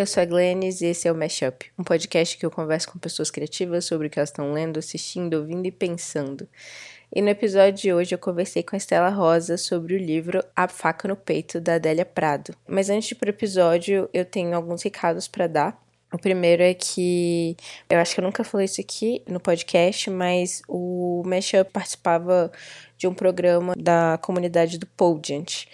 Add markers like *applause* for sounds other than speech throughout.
eu sou a Glennis e esse é o Mashup, um podcast que eu converso com pessoas criativas sobre o que elas estão lendo, assistindo, ouvindo e pensando. E no episódio de hoje eu conversei com a Estela Rosa sobre o livro A Faca no Peito, da Adélia Prado. Mas antes de ir pro episódio, eu tenho alguns recados para dar. O primeiro é que eu acho que eu nunca falei isso aqui no podcast, mas o Mashup participava de um programa da comunidade do Podiant,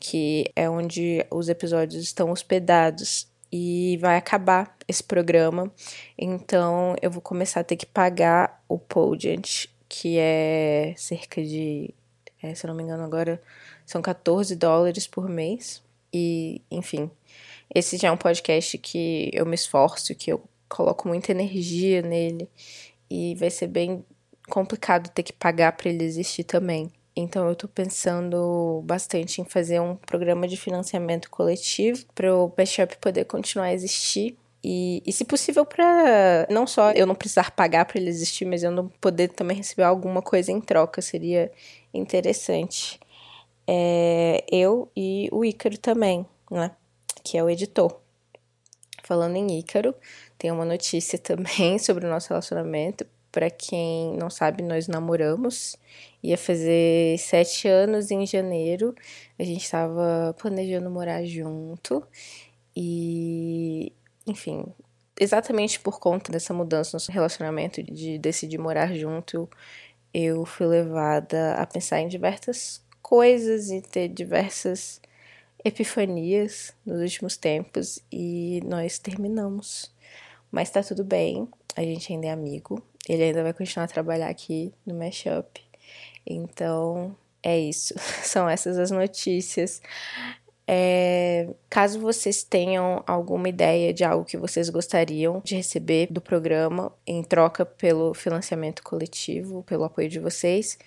que é onde os episódios estão hospedados e vai acabar esse programa. Então eu vou começar a ter que pagar o Podiant, que é cerca de, é, se eu não me engano agora, são 14 dólares por mês. E, enfim, esse já é um podcast que eu me esforço, que eu coloco muita energia nele e vai ser bem complicado ter que pagar para ele existir também. Então eu tô pensando bastante em fazer um programa de financiamento coletivo para o Bishop poder continuar a existir. E, e se possível, para não só eu não precisar pagar para ele existir, mas eu não poder também receber alguma coisa em troca, seria interessante. É, eu e o Ícaro também, né? Que é o editor. Falando em Ícaro, tem uma notícia *laughs* também sobre o nosso relacionamento. Para quem não sabe, nós namoramos. Ia fazer sete anos em janeiro. A gente estava planejando morar junto. E, enfim, exatamente por conta dessa mudança no relacionamento, de decidir morar junto, eu fui levada a pensar em diversas coisas e ter diversas epifanias nos últimos tempos e nós terminamos. Mas tá tudo bem, a gente ainda é amigo. Ele ainda vai continuar a trabalhar aqui no Mashup. Então, é isso. *laughs* São essas as notícias. É, caso vocês tenham alguma ideia de algo que vocês gostariam de receber do programa em troca pelo financiamento coletivo, pelo apoio de vocês,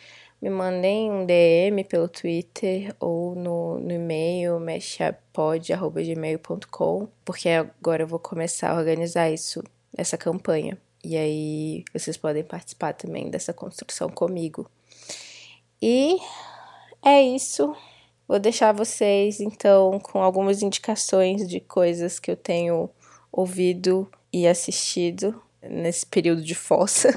me mandem um DM pelo Twitter ou no, no e-mail meshapod.gmail.com, porque agora eu vou começar a organizar isso, essa campanha. E aí vocês podem participar também dessa construção comigo. E é isso. Vou deixar vocês então com algumas indicações de coisas que eu tenho ouvido e assistido nesse período de fossa.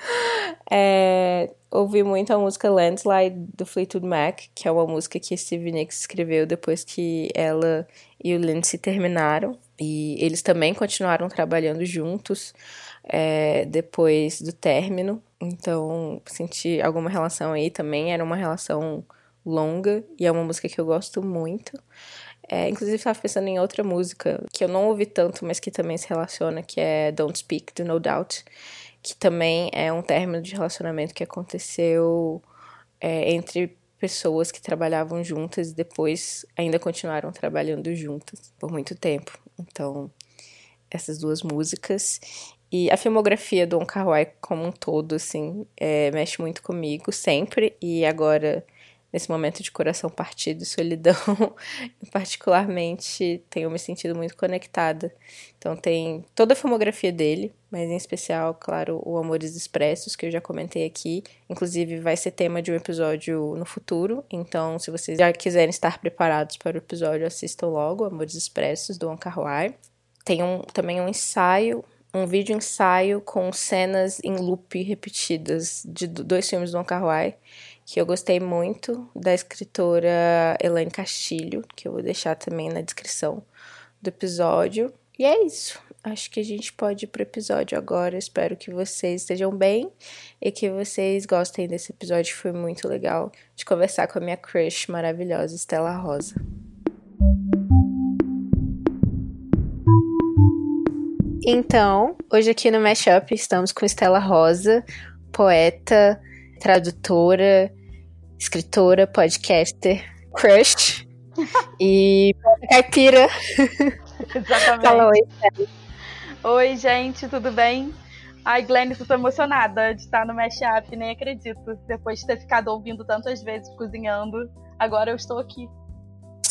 *laughs* é, ouvi muito a música Landslide do Fleetwood Mac, que é uma música que Stevie Nicks escreveu depois que ela e o Lindsay terminaram. E eles também continuaram trabalhando juntos é, depois do término. Então, senti alguma relação aí também. Era uma relação longa e é uma música que eu gosto muito. É, inclusive, estava pensando em outra música que eu não ouvi tanto, mas que também se relaciona, que é Don't Speak, do No Doubt, que também é um término de relacionamento que aconteceu é, entre pessoas que trabalhavam juntas e depois ainda continuaram trabalhando juntas por muito tempo. Então, essas duas músicas. E a filmografia do Wong Kar-wai como um todo, assim, é, mexe muito comigo sempre. E agora nesse momento de coração partido e solidão, *laughs* particularmente tenho me sentido muito conectada. Então tem toda a filmografia dele, mas em especial, claro, o Amores Expressos, que eu já comentei aqui. Inclusive vai ser tema de um episódio no futuro, então se vocês já quiserem estar preparados para o episódio, assistam logo Amores Expressos, do Wong Kar-wai. Tem um, também um ensaio um vídeo ensaio com cenas em loop repetidas de dois filmes do Wong Kar-wai que eu gostei muito da escritora Elaine Castilho, que eu vou deixar também na descrição do episódio. E é isso. Acho que a gente pode ir pro episódio agora. Espero que vocês estejam bem e que vocês gostem desse episódio. Foi muito legal de conversar com a minha crush maravilhosa, Estela Rosa. Então, hoje aqui no Mashup estamos com Estela Rosa, poeta, tradutora, escritora, podcaster, crush *laughs* e caipira. Exatamente. Fala oi, Oi, gente, tudo bem? Ai, Glenn, tô emocionada de estar no Mashup, nem acredito. Depois de ter ficado ouvindo tantas vezes cozinhando, agora eu estou aqui.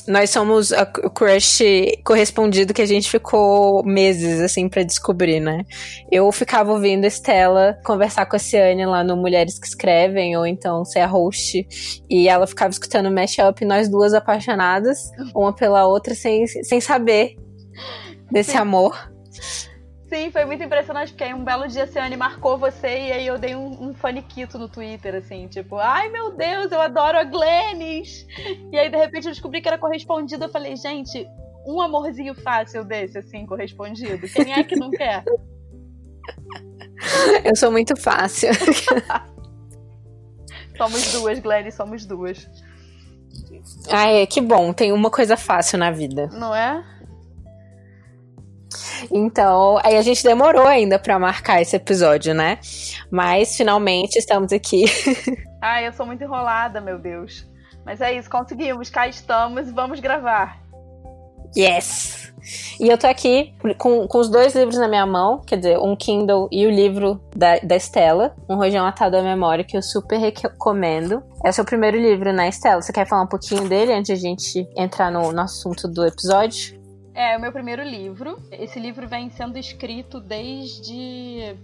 Nós somos o crush correspondido que a gente ficou meses, assim, para descobrir, né? Eu ficava ouvindo Estela conversar com a Ciane lá no Mulheres que Escrevem, ou então ser a host, e ela ficava escutando o mashup, nós duas apaixonadas, uma pela outra, sem, sem saber desse amor. Sim, foi muito impressionante, porque aí um belo dia a Ciane marcou você e aí eu dei um, um faniquito no Twitter, assim, tipo, ai meu Deus, eu adoro a Glennis! E aí de repente eu descobri que era correspondido, eu falei, gente, um amorzinho fácil desse, assim, correspondido, quem é que não quer? Eu sou muito fácil. *laughs* somos duas, Glennis, somos duas. Ai, que bom, tem uma coisa fácil na vida. Não é? Então, aí a gente demorou ainda para marcar esse episódio, né? Mas finalmente estamos aqui. *laughs* Ai, eu sou muito enrolada, meu Deus. Mas é isso, conseguimos, cá estamos e vamos gravar. Yes! E eu tô aqui com, com os dois livros na minha mão, quer dizer, um Kindle e o livro da, da Estela, Um Rojão Atado à Memória, que eu super recomendo. É o seu primeiro livro, né, Estela? Você quer falar um pouquinho dele antes de a gente entrar no, no assunto do episódio? É, o meu primeiro livro. Esse livro vem sendo escrito desde.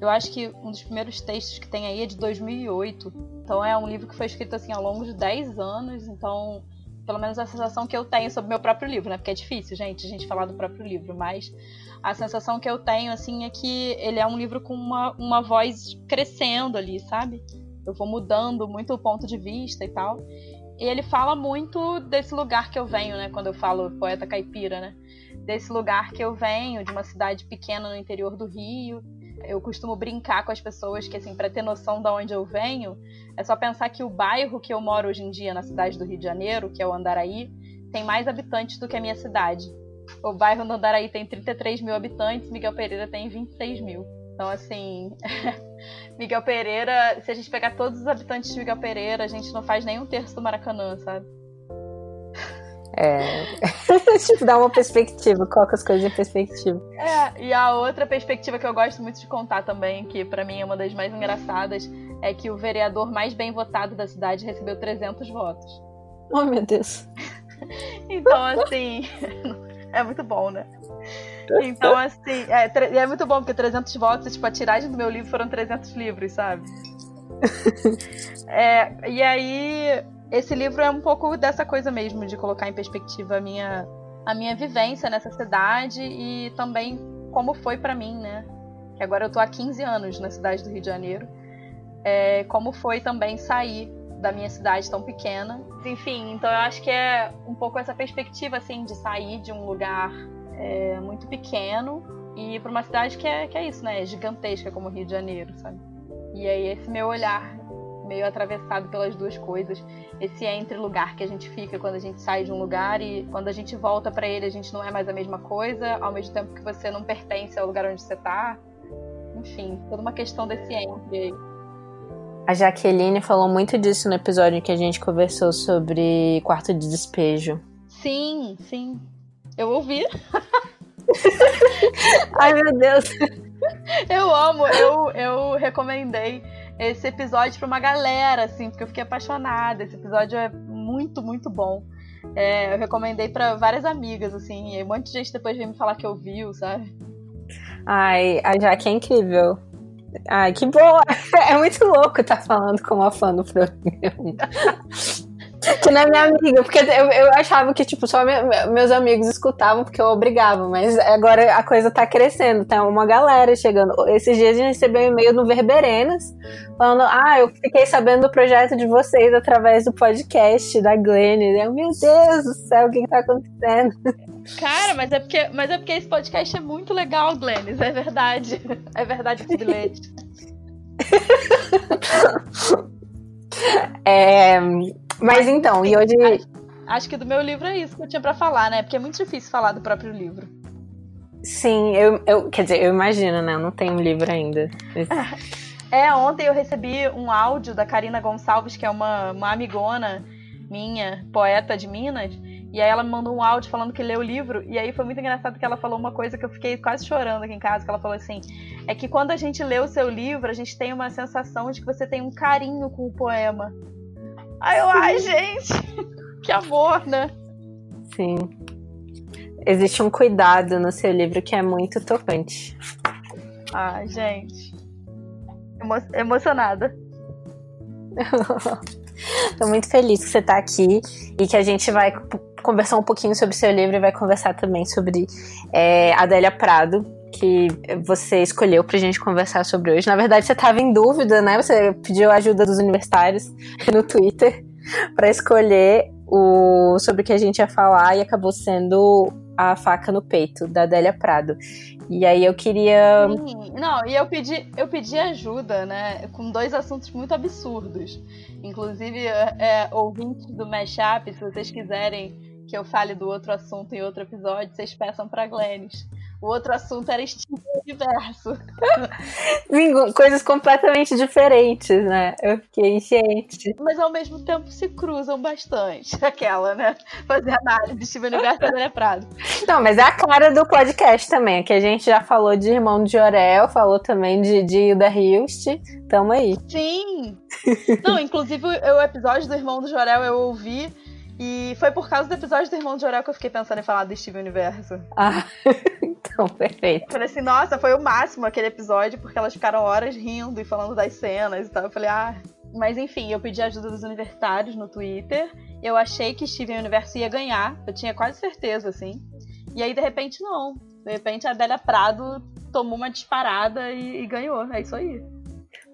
Eu acho que um dos primeiros textos que tem aí é de 2008. Então é um livro que foi escrito assim ao longo de 10 anos. Então, pelo menos a sensação que eu tenho sobre o meu próprio livro, né? Porque é difícil, gente, a gente falar do próprio livro, mas a sensação que eu tenho, assim, é que ele é um livro com uma, uma voz crescendo ali, sabe? Eu vou mudando muito o ponto de vista e tal. E ele fala muito desse lugar que eu venho, né? Quando eu falo poeta caipira, né? Desse lugar que eu venho, de uma cidade pequena no interior do Rio. Eu costumo brincar com as pessoas que, assim, para ter noção de onde eu venho, é só pensar que o bairro que eu moro hoje em dia, na cidade do Rio de Janeiro, que é o Andaraí, tem mais habitantes do que a minha cidade. O bairro do Andaraí tem 33 mil habitantes, Miguel Pereira tem 26 mil. Então, assim, *laughs* Miguel Pereira, se a gente pegar todos os habitantes de Miguel Pereira, a gente não faz nem um terço do Maracanã, sabe? É. *laughs* tipo, dá uma perspectiva, coloca as coisas em perspectiva. É, e a outra perspectiva que eu gosto muito de contar também, que para mim é uma das mais engraçadas, é que o vereador mais bem votado da cidade recebeu 300 votos. Oh, meu Deus. *laughs* então, assim, *laughs* é muito bom, né? Então, assim, é, é muito bom, porque 300 votos, tipo, a tiragem do meu livro foram 300 livros, sabe? *laughs* é, e aí, esse livro é um pouco dessa coisa mesmo, de colocar em perspectiva a minha, a minha vivência nessa cidade e também como foi para mim, né? Que agora eu tô há 15 anos na cidade do Rio de Janeiro. É, como foi também sair da minha cidade tão pequena. Enfim, então eu acho que é um pouco essa perspectiva, assim, de sair de um lugar é, muito pequeno e para uma cidade que é, que é isso, né? É gigantesca como o Rio de Janeiro, sabe? E aí esse meu olhar meio atravessado pelas duas coisas, esse entre lugar que a gente fica quando a gente sai de um lugar e quando a gente volta para ele a gente não é mais a mesma coisa, ao mesmo tempo que você não pertence ao lugar onde você tá. Enfim, toda uma questão desse entre aí. A Jaqueline falou muito disso no episódio que a gente conversou sobre quarto de despejo. Sim, sim. Eu ouvi. *laughs* Ai, meu Deus. Eu amo, eu, eu recomendei esse episódio para uma galera, assim, porque eu fiquei apaixonada. Esse episódio é muito, muito bom. É, eu recomendei para várias amigas, assim, e um monte de gente depois veio me falar que ouviu, sabe? Ai, a Jaque é incrível. Ai, que boa! *laughs* É muito louco estar tá falando com uma fã do programa. Que não é minha amiga, porque eu, eu achava que, tipo, só me, meus amigos escutavam porque eu obrigava, mas agora a coisa tá crescendo, tem uma galera chegando. Esses dias a gente recebeu um e-mail no Verberenas, falando, ah, eu fiquei sabendo do projeto de vocês através do podcast da Glenn. Eu, meu Deus do céu, o que, que tá acontecendo? Cara, mas é porque, mas é porque esse podcast é muito legal, Glennis, é verdade. É verdade esse *laughs* bilhete. é, mas então, e hoje. Acho, que do meu livro é isso que eu tinha para falar, né? Porque é muito difícil falar do próprio livro. Sim, eu, eu quer dizer, eu imagino, né? Eu não tenho um livro ainda. É, ontem eu recebi um áudio da Karina Gonçalves, que é uma, uma amigona minha, poeta de Minas, e aí ela me mandou um áudio falando que leu o livro, e aí foi muito engraçado que ela falou uma coisa que eu fiquei quase chorando aqui em casa, que ela falou assim, é que quando a gente lê o seu livro, a gente tem uma sensação de que você tem um carinho com o poema. Aí eu, ai, gente, *laughs* que amor, né? Sim. Existe um cuidado no seu livro que é muito tocante. Ai, gente. Emo emocionada. *laughs* Tô muito feliz que você tá aqui e que a gente vai conversou um pouquinho sobre seu livro e vai conversar também sobre é, Adélia Prado, que você escolheu pra gente conversar sobre hoje. Na verdade, você estava em dúvida, né? Você pediu a ajuda dos universitários *laughs* no Twitter para escolher o sobre o que a gente ia falar e acabou sendo a faca no peito da Adélia Prado. E aí eu queria. Sim. Não, e eu pedi, eu pedi ajuda, né? Com dois assuntos muito absurdos. Inclusive, é, ouvintes do Mashup, se vocês quiserem que eu fale do outro assunto em outro episódio, vocês peçam pra Glennis. O outro assunto era Steven Universo. *laughs* Coisas completamente diferentes, né? Eu fiquei, gente. Mas ao mesmo tempo se cruzam bastante. *laughs* Aquela, né? Fazer análise de Steven Universo André Prado. Não, mas é a cara do podcast também, que a gente já falou de Irmão de Orel, falou também de, de Hilda Hilst. Tamo aí. Sim! Não, inclusive o episódio do Irmão do Jorel eu ouvi e foi por causa do episódio do Irmão de Jorel que eu fiquei pensando em falar do Steven Universo. Ah, *laughs* então, perfeito. Eu falei assim, nossa, foi o máximo aquele episódio, porque elas ficaram horas rindo e falando das cenas e tal. Eu falei, ah. Mas enfim, eu pedi ajuda dos universitários no Twitter. Eu achei que Steven Universo ia ganhar. Eu tinha quase certeza, assim. E aí, de repente, não. De repente, a Adélia Prado tomou uma disparada e, e ganhou. É isso aí.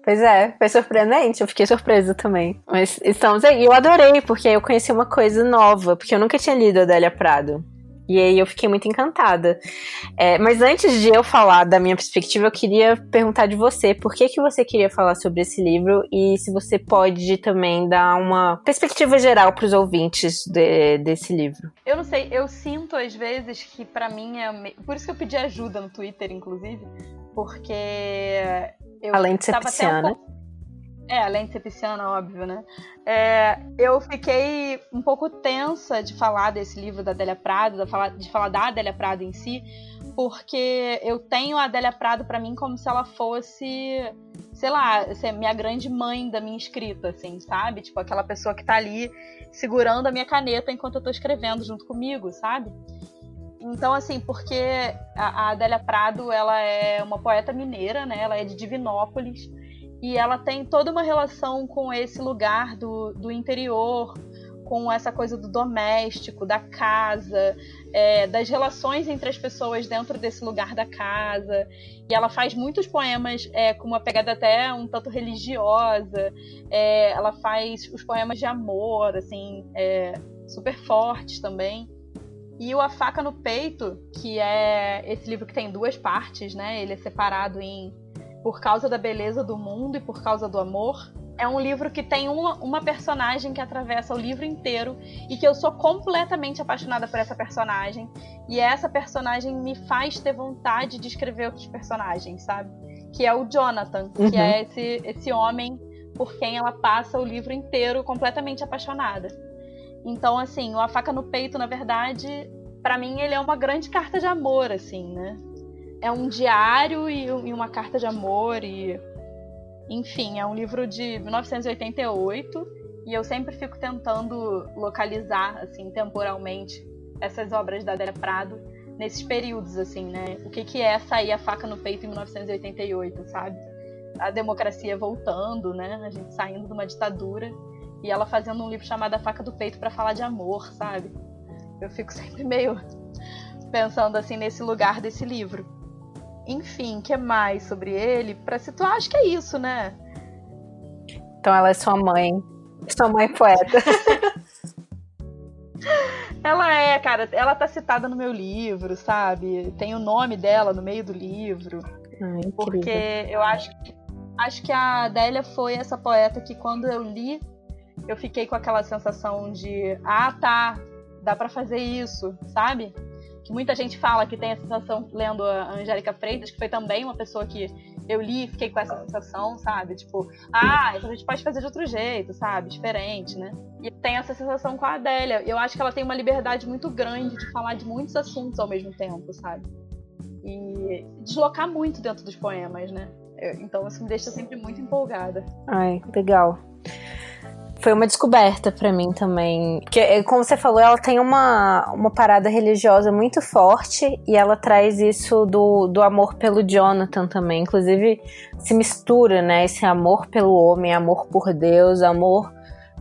Pois é, foi surpreendente, eu fiquei surpresa também. Mas estamos aí. Eu adorei, porque eu conheci uma coisa nova, porque eu nunca tinha lido Adélia Prado. E aí eu fiquei muito encantada. É, mas antes de eu falar da minha perspectiva, eu queria perguntar de você, por que, que você queria falar sobre esse livro e se você pode também dar uma perspectiva geral para os ouvintes de, desse livro. Eu não sei, eu sinto às vezes que para mim é... Por isso que eu pedi ajuda no Twitter, inclusive, porque eu além de ser pisciana. Um pouco... É, além de ser pisciana, óbvio, né? É, eu fiquei um pouco tensa de falar desse livro da Adélia Prado, de falar, de falar da Adélia Prado em si, porque eu tenho a Adélia Prado para mim como se ela fosse, sei lá, ser minha grande mãe da minha escrita, assim, sabe? Tipo, aquela pessoa que tá ali segurando a minha caneta enquanto eu tô escrevendo junto comigo, sabe? Então, assim, porque a, Adélia Prado, ela é uma poeta mineira, né? Ela é de Divinópolis e ela tem toda uma relação com esse lugar do, do interior, com essa coisa do doméstico, da casa, é, das relações entre as pessoas dentro desse lugar da casa. E ela faz muitos poemas é, com uma pegada até um tanto religiosa. É, ela faz os poemas de amor, assim, é, super fortes também. E o A Faca no Peito, que é esse livro que tem duas partes, né? Ele é separado em Por causa da beleza do mundo e por causa do amor. É um livro que tem uma, uma personagem que atravessa o livro inteiro e que eu sou completamente apaixonada por essa personagem. E essa personagem me faz ter vontade de escrever outros personagens, sabe? Que é o Jonathan, uhum. que é esse, esse homem por quem ela passa o livro inteiro completamente apaixonada. Então, assim, o A Faca no Peito, na verdade, para mim ele é uma grande carta de amor, assim, né? É um diário e, e uma carta de amor e enfim, é um livro de 1988 e eu sempre fico tentando localizar assim temporalmente essas obras da Adélia Prado nesses períodos assim, né? O que que é sair a faca no peito em 1988, sabe? A democracia voltando, né? A gente saindo de uma ditadura e ela fazendo um livro chamado A Faca do Peito para falar de amor, sabe? Eu fico *laughs* sempre meio pensando assim nesse lugar desse livro. Enfim, que mais sobre ele? Para situar, acho que é isso, né? Então ela é sua mãe, sua mãe poeta. *laughs* ela é, cara, ela tá citada no meu livro, sabe? Tem o nome dela no meio do livro. Ah, porque eu acho que acho que a Adélia foi essa poeta que quando eu li eu fiquei com aquela sensação de, ah, tá, dá para fazer isso, sabe? Que muita gente fala que tem a sensação lendo a Angélica Freitas, que foi também uma pessoa que eu li e fiquei com essa sensação, sabe? Tipo, ah, então a gente pode fazer de outro jeito, sabe? Diferente, né? E tem essa sensação com a Adélia. Eu acho que ela tem uma liberdade muito grande de falar de muitos assuntos ao mesmo tempo, sabe? E deslocar muito dentro dos poemas, né? Então isso me deixa sempre muito empolgada. Ai, legal foi uma descoberta para mim também. Porque, é, como você falou, ela tem uma, uma parada religiosa muito forte e ela traz isso do, do amor pelo Jonathan também. Inclusive, se mistura, né? Esse amor pelo homem, amor por Deus, amor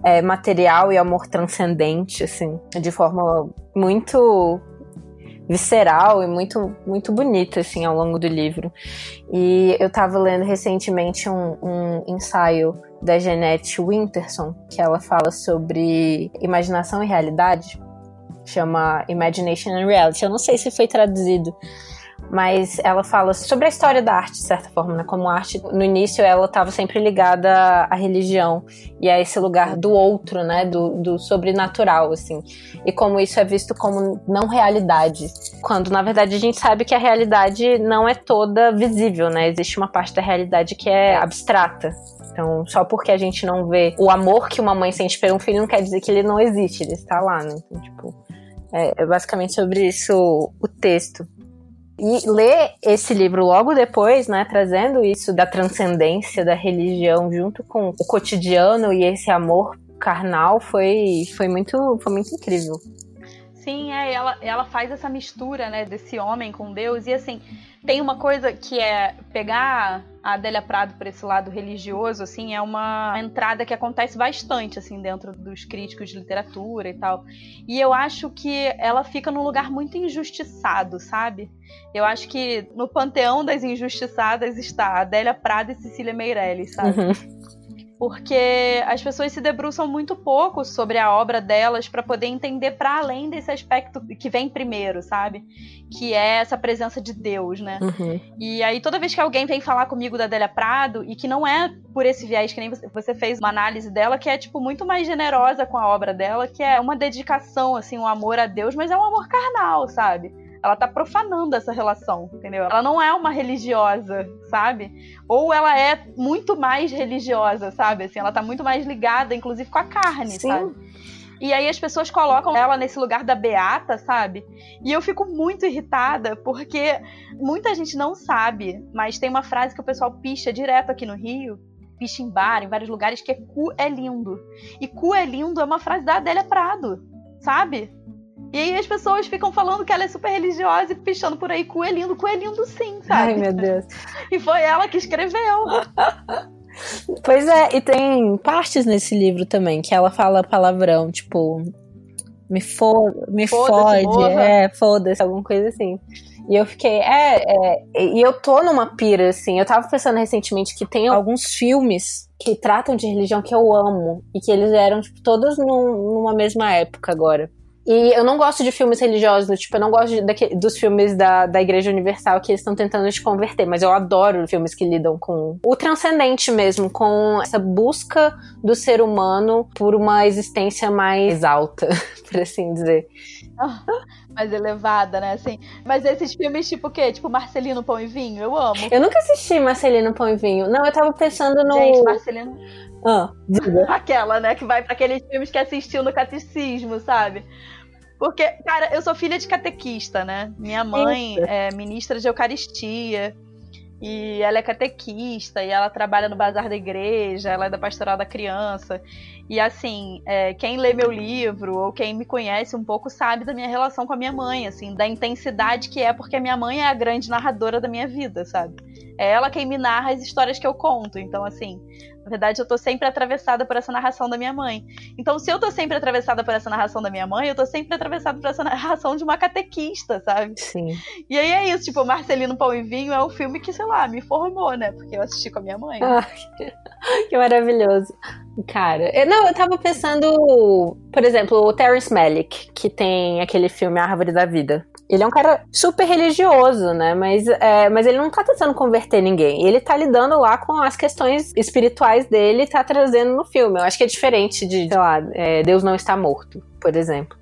é, material e amor transcendente, assim, de forma muito visceral e muito, muito bonita, assim, ao longo do livro. E eu estava lendo recentemente um, um ensaio da Jeanette Winterson, que ela fala sobre imaginação e realidade, chama Imagination and Reality. Eu não sei se foi traduzido mas ela fala sobre a história da arte, de certa forma, né? Como a arte, no início, ela estava sempre ligada à religião e a esse lugar do outro, né? Do, do sobrenatural, assim. E como isso é visto como não realidade. Quando, na verdade, a gente sabe que a realidade não é toda visível, né? Existe uma parte da realidade que é abstrata. Então, só porque a gente não vê o amor que uma mãe sente por um filho, não quer dizer que ele não existe, ele está lá, né? Então, tipo, é, é basicamente sobre isso o texto. E ler esse livro logo depois, né, trazendo isso da transcendência da religião junto com o cotidiano e esse amor carnal foi, foi, muito, foi muito incrível. Sim, é, ela, ela faz essa mistura, né, desse homem com Deus. E assim, tem uma coisa que é pegar a Adélia Prado por esse lado religioso, assim, é uma entrada que acontece bastante, assim, dentro dos críticos de literatura e tal. E eu acho que ela fica num lugar muito injustiçado, sabe? Eu acho que no panteão das injustiçadas está Adélia Prado e Cecília Meirelles, sabe? Uhum porque as pessoas se debruçam muito pouco sobre a obra delas para poder entender para além desse aspecto que vem primeiro, sabe? Que é essa presença de Deus, né? Uhum. E aí toda vez que alguém vem falar comigo da Adélia Prado e que não é por esse viés que nem você, fez uma análise dela que é tipo muito mais generosa com a obra dela, que é uma dedicação assim, um amor a Deus, mas é um amor carnal, sabe? Ela tá profanando essa relação, entendeu? Ela não é uma religiosa, sabe? Ou ela é muito mais religiosa, sabe? Assim, ela tá muito mais ligada, inclusive, com a carne, Sim. sabe? E aí as pessoas colocam ela nesse lugar da beata, sabe? E eu fico muito irritada porque muita gente não sabe, mas tem uma frase que o pessoal picha direto aqui no Rio, picha em bar, em vários lugares, que é cu é lindo. E cu é lindo é uma frase da Adélia Prado, sabe? E aí as pessoas ficam falando que ela é super religiosa e pichando por aí coelhinho, coelhinho sim, sabe? Ai, meu Deus. *laughs* E foi ela que escreveu. *laughs* pois é, e tem partes nesse livro também que ela fala palavrão, tipo, me, fo me fode, é, foda-se, alguma coisa assim. E eu fiquei, é, é, e eu tô numa pira, assim. Eu tava pensando recentemente que tem alguns filmes que tratam de religião que eu amo e que eles eram, tipo, todos num, numa mesma época agora. E eu não gosto de filmes religiosos, tipo, eu não gosto de, dos filmes da, da Igreja Universal que eles estão tentando te converter, mas eu adoro filmes que lidam com o transcendente mesmo, com essa busca do ser humano por uma existência mais alta, *laughs* por assim dizer. *laughs* mais elevada, né? Assim. Mas esses filmes, tipo o quê? Tipo Marcelino Pão e Vinho? Eu amo. Eu nunca assisti Marcelino Pão e Vinho. Não, eu tava pensando no. Gente, Marcelino. Ah, diga. Aquela, né? Que vai para aqueles filmes que assistiu no catecismo, sabe? Porque, cara, eu sou filha de catequista, né? Minha mãe Isso. é ministra de Eucaristia. E ela é catequista, e ela trabalha no bazar da igreja, ela é da pastoral da criança. E assim, é, quem lê meu livro, ou quem me conhece um pouco, sabe da minha relação com a minha mãe, assim, da intensidade que é, porque a minha mãe é a grande narradora da minha vida, sabe? É ela quem me narra as histórias que eu conto. Então, assim, na verdade, eu tô sempre atravessada por essa narração da minha mãe. Então, se eu tô sempre atravessada por essa narração da minha mãe, eu tô sempre atravessada por essa narração de uma catequista, sabe? Sim. E aí é isso, tipo, Marcelino Pão e Vinho é um filme que, sei lá, me formou, né? Porque eu assisti com a minha mãe. Ah, *laughs* que maravilhoso. Cara, eu, não, eu tava pensando, por exemplo, o Terrence Malick, que tem aquele filme A Árvore da Vida. Ele é um cara super religioso, né? Mas, é, mas ele não tá tentando converter ninguém. Ele tá lidando lá com as questões espirituais dele e tá trazendo no filme. Eu acho que é diferente de, sei lá, é, Deus não está morto, por exemplo.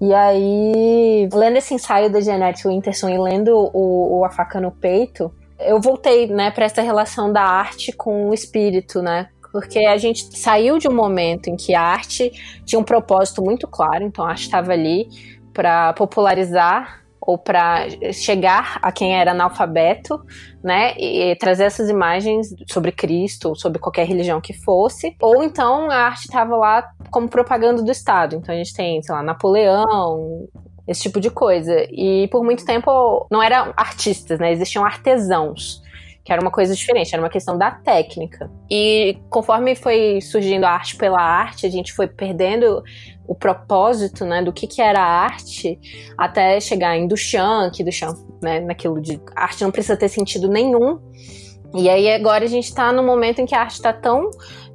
E aí, lendo esse ensaio da Jeanette Winterson e lendo o, o A Faca no Peito, eu voltei, né, para essa relação da arte com o espírito, né? Porque a gente saiu de um momento em que a arte tinha um propósito muito claro, então a arte estava ali para popularizar ou para chegar a quem era analfabeto, né, e trazer essas imagens sobre Cristo, sobre qualquer religião que fosse, ou então a arte estava lá como propaganda do Estado. Então a gente tem, sei lá, Napoleão, esse tipo de coisa. E por muito tempo não eram artistas, né, existiam artesãos que era uma coisa diferente, era uma questão da técnica. E conforme foi surgindo a arte pela arte, a gente foi perdendo o propósito, né, do que, que era a arte, até chegar em Duchamp, que Duchamp, né, naquilo de arte não precisa ter sentido nenhum. E aí agora a gente está no momento em que a arte está tão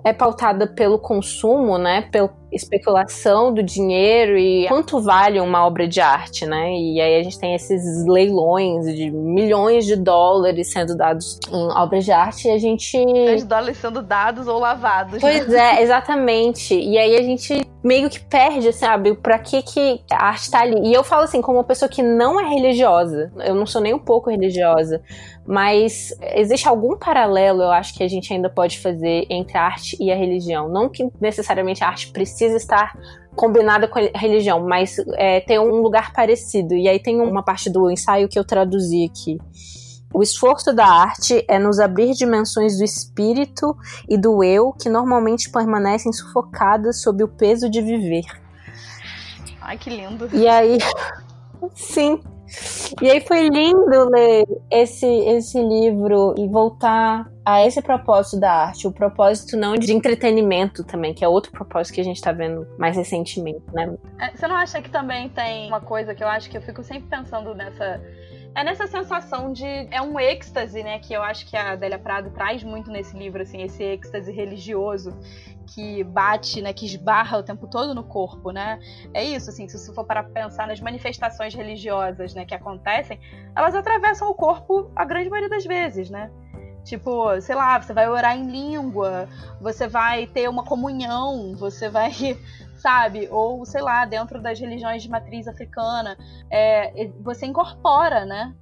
é pautada pelo consumo, né, pela especulação do dinheiro e quanto vale uma obra de arte, né? E aí a gente tem esses leilões de milhões de dólares sendo dados em obras de arte e a gente os dólares sendo dados ou lavados. Pois né? é, exatamente. E aí a gente meio que perde, sabe, pra que que a arte tá ali. E eu falo assim, como uma pessoa que não é religiosa, eu não sou nem um pouco religiosa, mas existe algum paralelo, eu acho que a gente ainda pode fazer entre a arte e a religião. Não que necessariamente a arte precisa estar combinada com a religião, mas é, tem um lugar parecido. E aí tem uma parte do ensaio que eu traduzi aqui. O esforço da arte é nos abrir dimensões do espírito e do eu que normalmente permanecem sufocadas sob o peso de viver. Ai, que lindo. E aí, *laughs* sim. E aí foi lindo ler esse, esse livro e voltar a esse propósito da arte, o propósito não de entretenimento também, que é outro propósito que a gente tá vendo mais recentemente, né? É, você não acha que também tem uma coisa que eu acho que eu fico sempre pensando nessa é nessa sensação de. É um êxtase, né? Que eu acho que a Adélia Prado traz muito nesse livro, assim, esse êxtase religioso que bate, né? Que esbarra o tempo todo no corpo, né? É isso, assim, se você for para pensar nas manifestações religiosas, né, que acontecem, elas atravessam o corpo a grande maioria das vezes, né? Tipo, sei lá, você vai orar em língua, você vai ter uma comunhão, você vai *laughs* sabe? Ou, sei lá, dentro das religiões de matriz africana, é, você incorpora, né?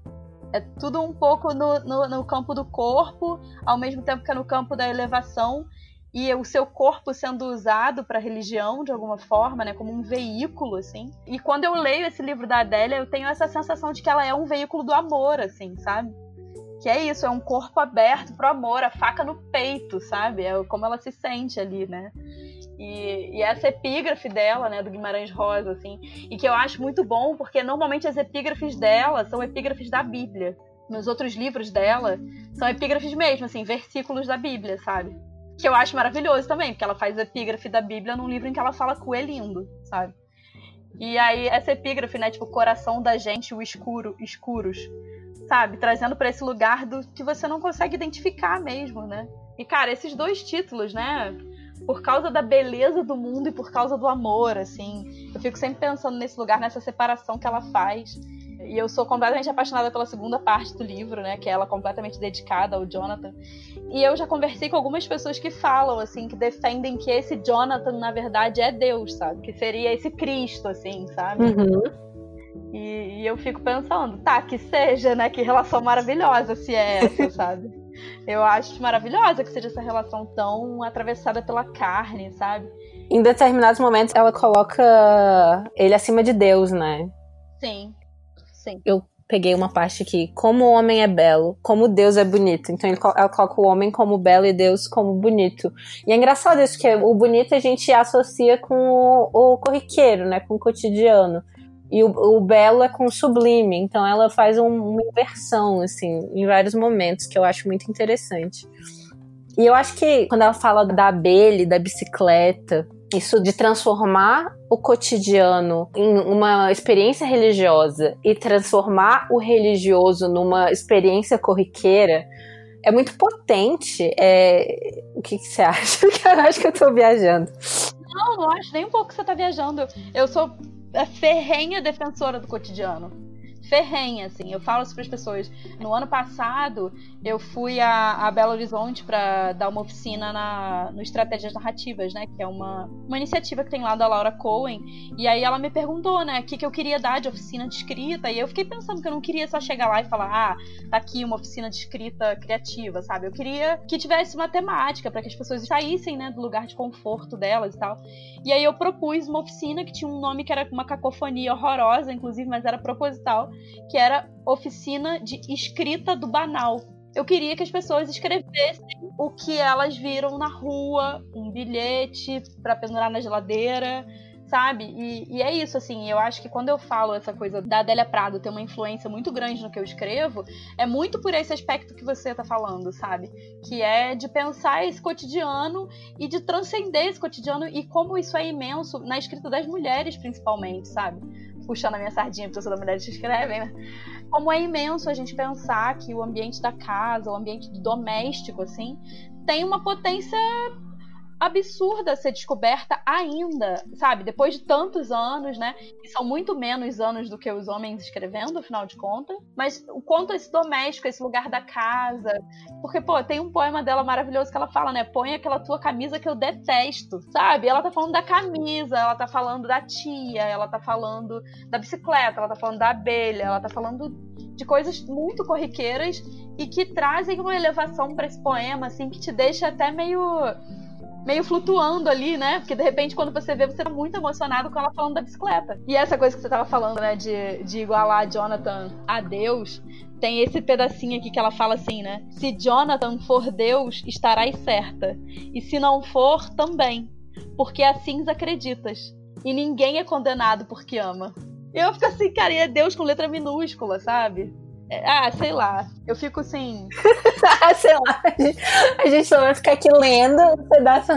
É tudo um pouco no, no, no, campo do corpo, ao mesmo tempo que é no campo da elevação, e o seu corpo sendo usado para religião de alguma forma, né, como um veículo, assim. E quando eu leio esse livro da Adélia, eu tenho essa sensação de que ela é um veículo do amor, assim, sabe? Que é isso, é um corpo aberto pro amor, a faca no peito, sabe? É como ela se sente ali, né? E, e, essa epígrafe dela, né, do Guimarães Rosa, assim, e que eu acho muito bom, porque normalmente as epígrafes dela são epígrafes da Bíblia. Nos outros livros dela, são epígrafes mesmo, assim, versículos da Bíblia, sabe? Que eu acho maravilhoso também, porque ela faz epígrafe da Bíblia num livro em que ela fala coelindo, sabe? E aí, essa epígrafe, né, tipo, coração da gente, o escuro, escuros, sabe? Trazendo para esse lugar do que você não consegue identificar mesmo, né? E, cara, esses dois títulos, né? por causa da beleza do mundo e por causa do amor, assim. Eu fico sempre pensando nesse lugar, nessa separação que ela faz. E eu sou completamente apaixonada pela segunda parte do livro, né? Que é ela completamente dedicada ao Jonathan. E eu já conversei com algumas pessoas que falam, assim, que defendem que esse Jonathan, na verdade, é Deus, sabe? Que seria esse Cristo, assim, sabe? Uhum. E, e, eu fico pensando, tá, que seja, né? Que relação maravilhosa se é essa, *laughs* sabe? Eu acho maravilhosa que seja essa relação tão atravessada pela carne, sabe? Em determinados momentos ela coloca ele acima de Deus, né? Sim. Sim. Eu peguei uma parte aqui. Como o homem é belo, como Deus é bonito. Então ela coloca o homem como belo e Deus como bonito. E é engraçado isso, que o bonito a gente associa com o, o corriqueiro, né? Com o cotidiano. E o, o, belo é com o sublime, então ela faz um, uma inversão, assim, em vários momentos, que eu acho muito interessante. E eu acho que quando ela fala da abelha, da bicicleta, isso de transformar o cotidiano em uma experiência religiosa e transformar o religioso numa experiência corriqueira é muito potente. É... O que, que você *laughs* acha? eu acho que eu tô viajando. Não, não acho nem um pouco que você tá viajando. Eu sou a ferrenha defensora do cotidiano ferrenha, assim. Eu falo isso para as pessoas. No ano passado, eu fui a, a Belo Horizonte para dar uma oficina na, no Estratégias Narrativas, né? Que é uma, uma iniciativa que tem lá da Laura Cohen. E aí ela me perguntou, né, o que, que eu queria dar de oficina de escrita. E eu fiquei pensando que eu não queria só chegar lá e falar, ah, tá aqui uma oficina de escrita criativa, sabe? Eu queria que tivesse uma temática para que as pessoas saíssem, né, do lugar de conforto delas e tal. E aí eu propus uma oficina que tinha um nome que era uma cacofonia horrorosa, inclusive, mas era proposital, que era Oficina de Escrita do Banal. Eu queria que as pessoas escrevessem o que elas viram na rua, um bilhete para pendurar na geladeira, sabe? E, e, é isso, assim, eu acho que quando eu falo essa coisa da Adélia Prado ter uma influência muito grande no que eu escrevo, é muito por esse aspecto que você tá falando, sabe? Que é de pensar esse cotidiano e de transcender esse cotidiano e como isso é imenso na escrita das mulheres, principalmente, sabe? Puxando a minha sardinha, porque eu sou da mulher que escrevem, né? Como é imenso a gente pensar que o ambiente da casa, o ambiente doméstico, assim, tem uma potência absurda ser descoberta ainda, sabe? Depois de tantos anos, né? E são muito menos anos do que os homens escrevendo, afinal de contas. Mas o quanto esse doméstico, esse lugar da casa. Porque, pô, tem um poema dela maravilhoso que ela fala, né? Põe aquela tua camisa que eu detesto, sabe? Ela tá falando da camisa, ela tá falando da tia, ela tá falando da bicicleta, ela tá falando da abelha, ela tá falando de coisas muito corriqueiras e que trazem uma elevação para esse poema, assim, que te deixa até meio meio flutuando ali, né? Porque de repente, quando você vê, você tá muito emocionado com ela falando da bicicleta. E essa coisa que você tava falando, né, de, de igualar Jonathan a Deus, tem esse pedacinho aqui que ela fala assim, né? Se Jonathan for Deus, estarás certa. E se não for, também. Porque assim acreditas. E ninguém é condenado porque ama. Eu fico assim, cara, e é Deus com letra minúscula, sabe? Ah, sei lá. Eu fico assim. ah, *laughs* sei lá. A gente só vai ficar aqui lendo um pedaço.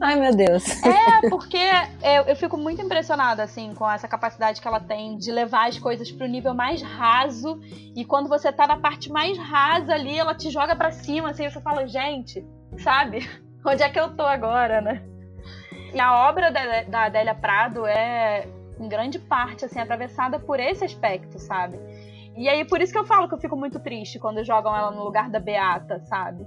Ai, meu Deus. É, porque eu, eu fico muito impressionada, assim, com essa capacidade que ela tem de levar as coisas pro nível mais raso. E quando você tá na parte mais rasa ali, ela te joga para cima, assim, você fala, gente, sabe? Onde é que eu tô agora, né? E a obra da, da Adélia Prado é, em grande parte, assim, atravessada por esse aspecto, sabe? E aí, por isso que eu falo que eu fico muito triste quando jogam ela no lugar da Beata, sabe?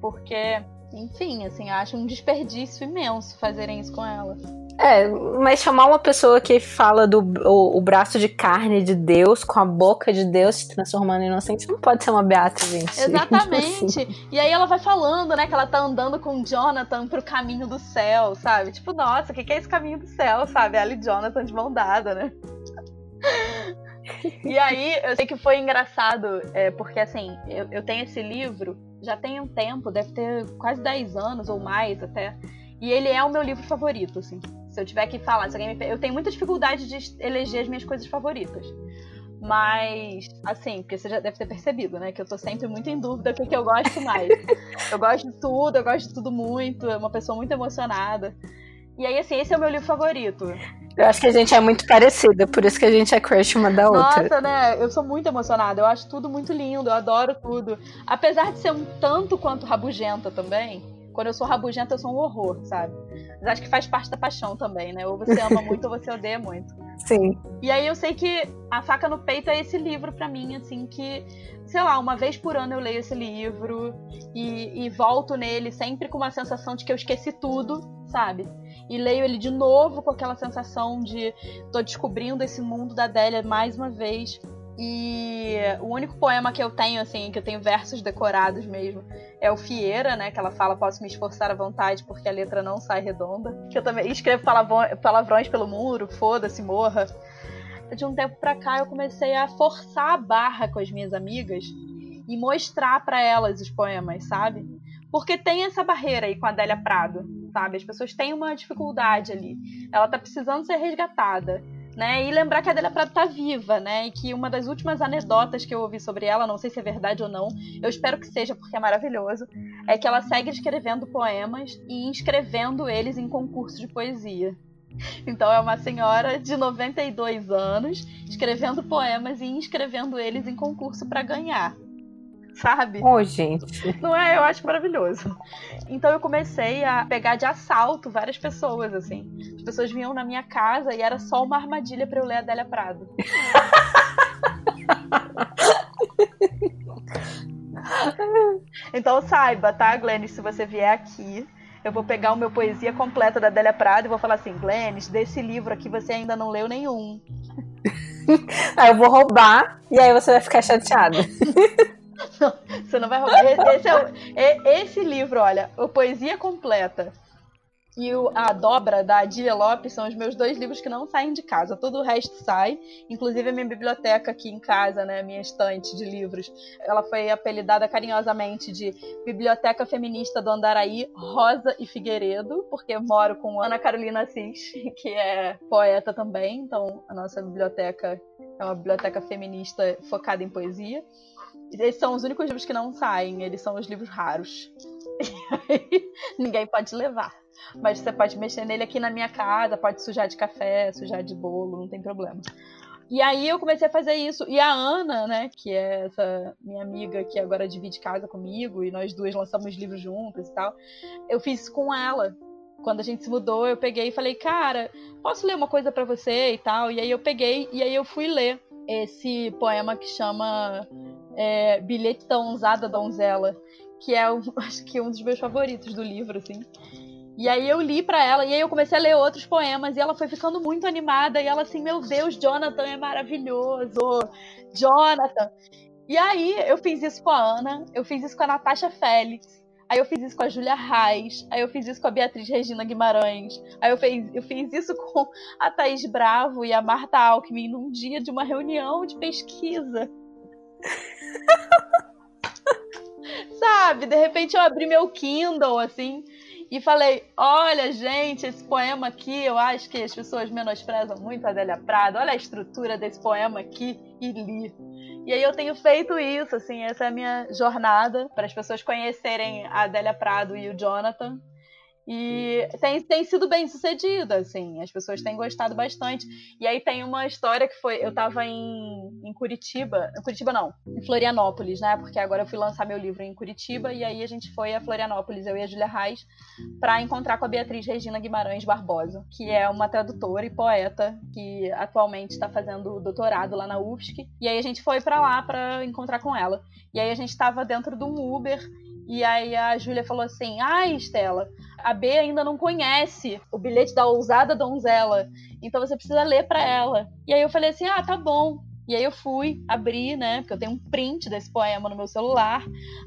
Porque, enfim, assim, eu acho um desperdício imenso fazerem isso com ela. É, mas chamar uma pessoa que fala do o, o, braço de carne de Deus com a boca de Deus se transformando em inocente não pode ser uma beata, gente. Exatamente. *laughs* Tipo assim. E aí ela vai falando, né, que ela tá andando com Jonathan pro caminho do céu, sabe? Tipo, nossa, o que, que é esse caminho do céu, sabe? Ela e Jonathan de mão dada, né? E aí, eu sei que foi engraçado, é, porque assim, eu, eu, tenho esse livro já tem um tempo, deve ter quase 10 anos ou mais até. E ele é o meu livro favorito, assim. Se eu tiver que falar, se alguém me... eu tenho muita dificuldade de eleger as minhas coisas favoritas. Mas, assim, porque você já deve ter percebido, né? Que eu tô sempre muito em dúvida o que, que eu gosto mais. *laughs* eu gosto de tudo, eu gosto de tudo muito, é uma pessoa muito emocionada. E aí, assim, esse é o meu livro favorito. Eu acho que a gente é muito parecida, por isso que a gente é crush uma da outra. Nossa, né? Eu sou muito emocionada. Eu acho tudo muito lindo, eu adoro tudo. Apesar de ser um tanto quanto rabugenta também, quando eu sou rabugenta, eu sou um horror, sabe? Mas acho que faz parte da paixão também, né? Ou você ama muito ou você odeia muito. *laughs* Sim. E aí eu sei que A Faca no Peito é esse livro para mim, assim, que, sei lá, uma vez por ano eu leio esse livro e, e volto nele sempre com uma sensação de que eu esqueci tudo, sabe? E leio ele de novo com aquela sensação de tô descobrindo esse mundo da Adélia mais uma vez. E o único poema que eu tenho, assim, que eu tenho versos decorados mesmo, é o Fieira, né? Que ela fala, posso me esforçar à vontade porque a letra não sai redonda. Que eu também escrevo palavrões pelo muro, foda-se, morra. De um tempo pra cá eu comecei a forçar a barra com as minhas amigas e mostrar para elas os poemas, sabe? Porque tem essa barreira aí com a Adélia Prado sabe? As pessoas têm uma dificuldade ali. Ela tá precisando ser resgatada. Né? E lembrar que a Adélia Prado tá viva, né? E que uma das últimas anedotas que eu ouvi sobre ela, não sei se é verdade ou não, eu espero que seja porque é maravilhoso, é que ela segue escrevendo poemas e inscrevendo eles em concursos de poesia. Então é uma senhora de 92 anos escrevendo poemas e inscrevendo eles em concurso para ganhar *laughs* sabe? Ô, oh, gente. Não é? Eu acho maravilhoso. Então eu comecei a pegar de assalto várias pessoas, assim. As pessoas vinham na minha casa e era só uma armadilha para eu ler a Adélia Prado. então saiba, tá, Glennis, se você vier aqui, eu vou pegar o meu poesia completa da Adélia Prado e vou falar assim, Glennis, desse livro aqui você ainda não leu nenhum. *laughs* aí eu vou roubar e aí você vai ficar chateada. *laughs* Você não vai roubar. Esse, é o, esse livro, olha, o Poesia Completa. e o, a dobra da Adília Lopes são os meus dois livros que não saem de casa. Todo o resto sai, inclusive a minha biblioteca aqui em casa, né, minha estante de livros. Ela foi apelidada carinhosamente de Biblioteca Feminista do Andaraí, Rosa e Figueiredo, porque moro com Ana Carolina Assis, *laughs* que é poeta também, então a nossa biblioteca é uma biblioteca feminista focada em poesia. Esses são os únicos livros que não saem, eles são os livros raros. *laughs* ninguém pode levar. Mas você pode mexer nele aqui na minha casa, pode sujar de café, sujar de bolo, não tem problema. E aí eu comecei a fazer isso. E a Ana, né, que é essa minha amiga que agora divide casa comigo, e nós duas lançamos livros juntas e tal, eu fiz isso com ela. Quando a gente se mudou, eu peguei e falei, cara, posso ler uma coisa para você e tal? E aí eu peguei e aí eu fui ler esse poema que chama é, Bilhete da Onzada Donzela, que é, *laughs* acho que, um dos meus favoritos do livro, assim. E aí eu li para ela, e aí eu comecei a ler outros poemas, e ela foi ficando muito animada, e ela assim, meu Deus, Jonathan é maravilhoso, Jonathan. E aí eu fiz isso com a Ana, eu fiz isso com a Natasha Félix, aí eu fiz isso com a Júlia Reis, aí eu fiz isso com a Beatriz Regina Guimarães, aí eu fiz, eu fiz isso *laughs* com a Thaís Bravo e a Marta Alckmin num dia de uma reunião de pesquisa. *laughs* Sabe? De repente eu abri meu Kindle, assim, e falei: olha, gente, esse poema aqui, eu acho que as pessoas menosprezam muito a Adélia Prado, olha a estrutura desse poema aqui, e li. E aí eu tenho feito isso, assim, essa é a minha jornada para as pessoas conhecerem a Adélia Prado e o Jonathan e tem, tem sido bem sucedida, assim, as pessoas têm gostado bastante. E aí tem uma história que foi: eu tava em, em Curitiba, Curitiba não, em Florianópolis, né? Porque agora eu fui lançar meu livro em Curitiba e aí a gente foi a Florianópolis, eu e a Julia Reis, para encontrar com a Beatriz Regina Guimarães Barbosa, que é uma tradutora e poeta que atualmente está fazendo doutorado lá na UFSC. E aí a gente foi para lá para encontrar com ela. E aí a gente estava dentro de um Uber e aí a Júlia falou assim: Ai, ah, Estela, a B ainda não conhece o bilhete da ousada donzela, então você precisa ler para ela. E aí eu falei assim: Ah, tá bom. E aí eu fui, abri, né? Porque eu tenho um print desse poema no meu celular.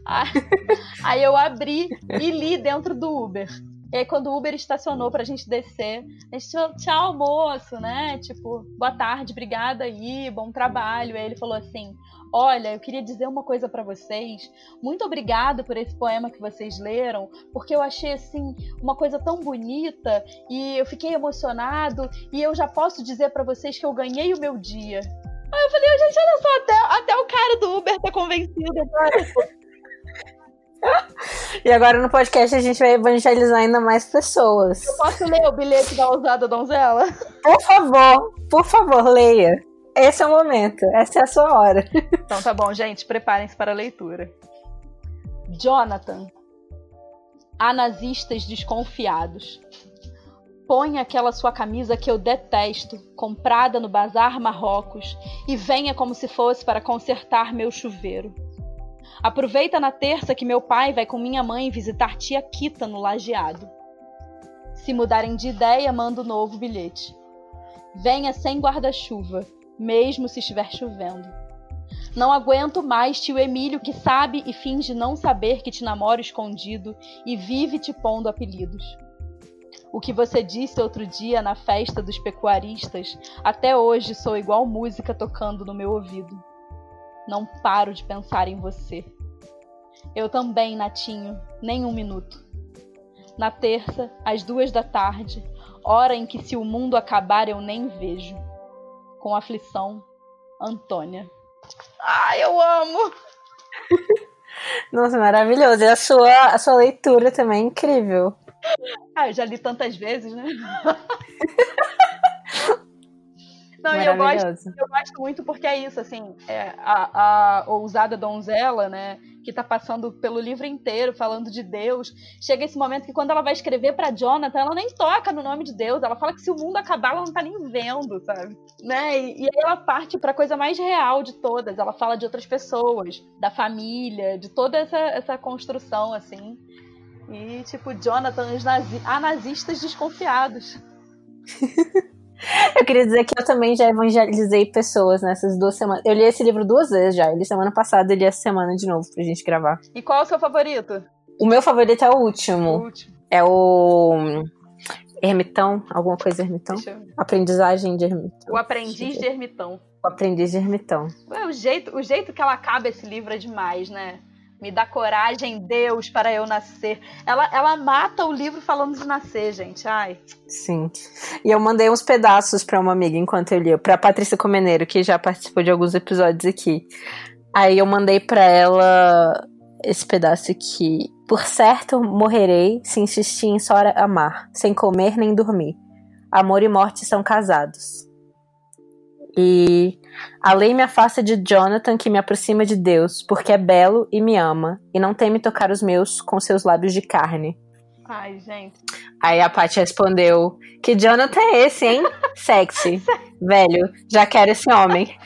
*laughs* Aí eu abri e li dentro do Uber. E aí, quando o Uber estacionou pra gente descer, a gente falou, tchau, moço, né? Tipo, boa tarde, obrigada aí, bom trabalho. E aí ele falou assim: Olha, eu queria dizer uma coisa para vocês. Muito obrigada por esse poema que vocês leram, porque eu achei assim uma coisa tão bonita e eu fiquei emocionado e eu já posso dizer para vocês que eu ganhei o meu dia. Aí eu falei, gente, olha só, até, até o cara do Uber tá convencido agora. *laughs* *laughs* E agora no podcast a gente vai evangelizar ainda mais pessoas. Eu posso ler o bilhete da ousada donzela? Por favor, por favor, leia. Esse é o momento, essa é a sua hora. *laughs* Então tá bom, gente, preparem-se para a leitura. Jonathan. Há nazistas desconfiados. Põe aquela sua camisa que eu detesto, comprada no Bazar Marrocos, e venha como se fosse para consertar meu chuveiro. Aproveita na terça que meu pai vai com minha mãe visitar tia Kita no lajeado. Se mudarem de ideia, mando novo bilhete. Venha sem guarda-chuva, mesmo se estiver chovendo. Não aguento mais tio Emílio que sabe e finge não saber que te namoro escondido e vive te pondo apelidos. O que você disse outro dia na festa dos pecuaristas, até hoje sou igual música tocando no meu ouvido. Não paro de pensar em você. Eu também, Natinho, nem um minuto. Na terça, às duas da tarde, hora em que se o mundo acabar eu nem vejo. Com aflição, Antônia. Ai, eu amo! *laughs* Nossa, maravilhoso. E a sua, a sua leitura também é incrível. Ah, eu já li tantas vezes, né? *laughs* Não, e eu gosto, eu gosto muito porque é isso, assim, é, a, a ousada donzela, né, que tá passando pelo livro inteiro falando de Deus, chega esse momento que quando ela vai escrever para Jonathan, ela nem toca no nome de Deus, ela fala que se o mundo acabar, ela não tá nem vendo, sabe? Né? E, e aí ela parte para a coisa mais real de todas, ela fala de outras pessoas, da família, de toda essa, essa construção, assim. E, tipo, Jonathan, os nazi há nazistas desconfiados. *laughs* Eu queria dizer que eu também já evangelizei pessoas nessas duas semanas. Eu li esse livro duas vezes já. Eu li semana passada e li essa semana de novo pra gente gravar. E qual é o seu favorito? O meu favorito é o último. O último. É o. Ermitão, alguma coisa ermitão? Aprendizagem de ermitão. O aprendiz de ermitão. O aprendiz de ermitão. Ué, o jeito, o jeito que ela acaba esse livro é demais, né? Me dá coragem, Deus, para eu nascer. Ela, ela mata o livro falando de nascer, gente. Ai. Sim. E eu mandei uns pedaços para uma amiga enquanto eu lia, para Patrícia Comeneiro, que já participou de alguns episódios aqui. Aí eu mandei para ela esse pedaço aqui. Por certo, morrerei se insistir em só amar, sem comer nem dormir. Amor e morte são casados. E a lei me afasta de Jonathan, que me aproxima de Deus, porque é belo e me ama, e não teme tocar os meus com seus lábios de carne. Ai, gente. Aí a Paty respondeu: Que Jonathan é esse, hein? *laughs* Sexy. Velho, já quero esse homem.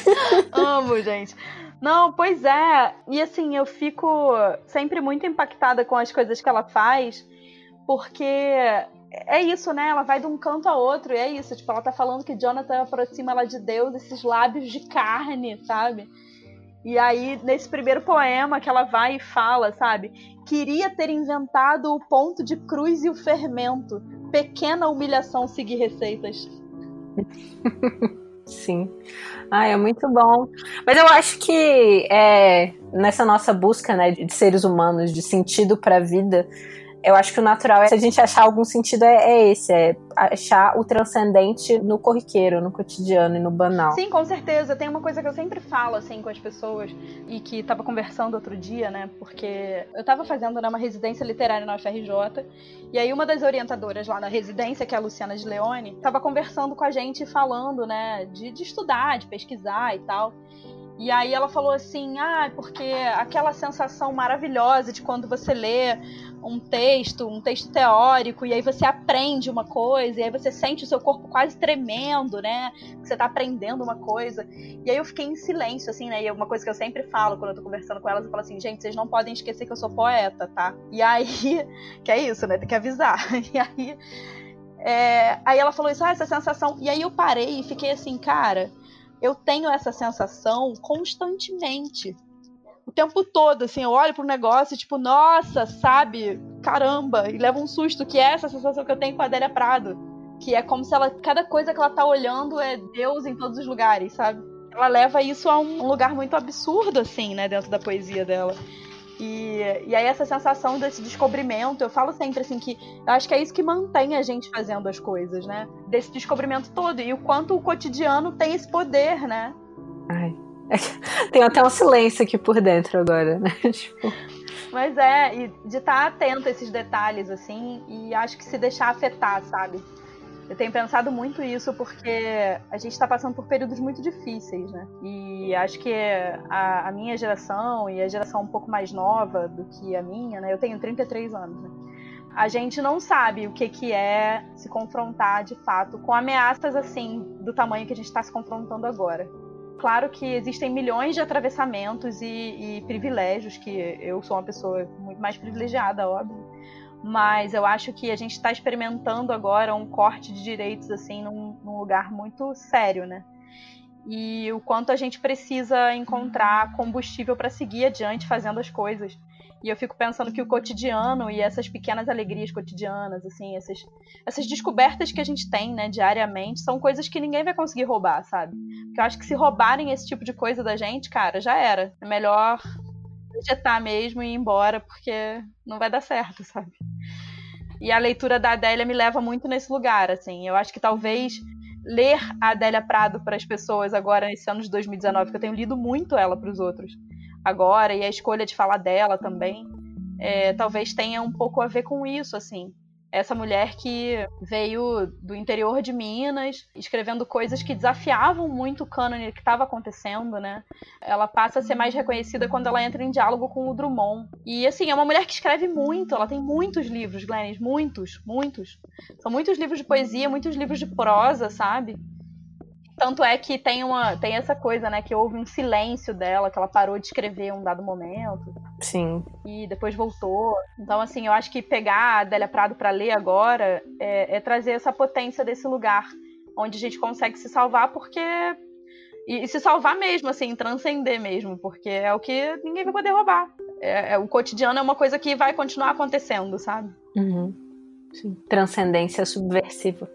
*laughs* Amo, gente. Não, pois é. E assim, eu fico sempre muito impactada com as coisas que ela faz, porque é isso, né? Ela vai de um canto a outro, e é isso. Tipo, ela tá falando que Jonathan aproxima ela de Deus, esses lábios de carne, sabe? E aí, nesse primeiro poema que ela vai e fala, sabe? Queria ter inventado o ponto de cruz e o fermento. Pequena humilhação seguir receitas. *laughs* Sim. Ah, é muito bom. Mas eu acho que é, nessa nossa busca né, de seres humanos, de sentido para a vida, eu acho que o natural é, se a gente achar algum sentido, é, é, esse, é achar o transcendente no corriqueiro, no cotidiano e no banal. Sim, com certeza. Tem uma coisa que eu sempre falo, assim, com as pessoas, e que tava conversando outro dia, né, porque eu tava fazendo né, uma residência literária na UFRJ, e aí uma das orientadoras lá na residência, que é a Luciana de Leone, tava conversando com a gente, falando, né, de, de estudar, de pesquisar e tal. E aí ela falou assim: ah, porque aquela sensação maravilhosa de quando você lê um texto, um texto teórico, e aí você aprende uma coisa, e aí você sente o seu corpo quase tremendo, né? Que você tá aprendendo uma coisa. E aí eu fiquei em silêncio, assim, né? E é uma coisa que eu sempre falo quando eu tô conversando com elas, eu falo assim, gente, vocês não podem esquecer que eu sou poeta, tá? E aí, *laughs* que é isso, né? Tem que avisar. *laughs* E aí. É, aí ela falou isso, ah, essa sensação. E aí eu parei e fiquei assim, cara eu tenho essa sensação constantemente. O tempo todo, assim, eu olho pro negócio e, tipo, nossa, sabe? Caramba! E levo um susto, que é essa sensação que eu tenho com a Adélia Prado. Que é como se ela, cada coisa que ela tá olhando é Deus em todos os lugares, sabe? Ela leva isso a um lugar muito absurdo, assim, né, dentro da poesia dela. E, e aí essa sensação desse descobrimento, eu falo sempre assim que eu acho que é isso que mantém a gente fazendo as coisas, né? Desse descobrimento todo e o quanto o cotidiano tem esse poder, né? Ai. *laughs* Tem até um silêncio aqui por dentro agora, né? *laughs* tipo... Mas é, e de estar tá atento a esses detalhes, assim, e acho que se deixar afetar, sabe? Eu tenho pensado muito isso porque a gente está passando por períodos muito difíceis, né? E acho que a, a, minha geração e a geração um pouco mais nova do que a minha, né? Eu tenho 33 anos, né? A gente não sabe o que, que é se confrontar de fato com ameaças assim, do tamanho que a gente está se confrontando agora. Claro que existem milhões de atravessamentos e, e privilégios, que eu sou uma pessoa muito mais privilegiada, óbvio mas eu acho que a gente está experimentando agora um corte de direitos assim num, num, lugar muito sério, né? E o quanto a gente precisa encontrar combustível para seguir adiante fazendo as coisas. E eu fico pensando que o cotidiano e essas pequenas alegrias cotidianas, assim, essas, essas descobertas que a gente tem, né, diariamente, são coisas que ninguém vai conseguir roubar, sabe? Porque eu acho que se roubarem esse tipo de coisa da gente, cara, já era. É melhor vegetar mesmo e ir embora, porque não vai dar certo, sabe? E a leitura da Adélia me leva muito nesse lugar, assim. Eu acho que talvez ler a Adélia Prado para as pessoas agora, nesse ano de 2019, que eu tenho lido muito ela para os outros agora, e a escolha de falar dela também, é, talvez tenha um pouco a ver com isso, assim essa mulher que veio do interior de Minas, escrevendo coisas que desafiavam muito o cânone que estava acontecendo, né? Ela passa a ser mais reconhecida quando ela entra em diálogo com o Drummond. E assim, é uma mulher que escreve muito, ela tem muitos livros, Glennis, muitos, muitos. São muitos livros de poesia, muitos livros de prosa, sabe? Tanto é que tem, uma, tem essa coisa, né? Que houve um silêncio dela, que ela parou de escrever um dado momento. Sim. E depois voltou. Então, assim, eu acho que pegar a Adélia Prado para ler agora é, é trazer essa potência desse lugar, onde a gente consegue se salvar, porque e, se salvar mesmo, assim, transcender mesmo, porque é o que ninguém vai poder roubar. É, é, o cotidiano é uma coisa que vai continuar acontecendo, sabe? Uhum. Sim. Transcendência subversiva.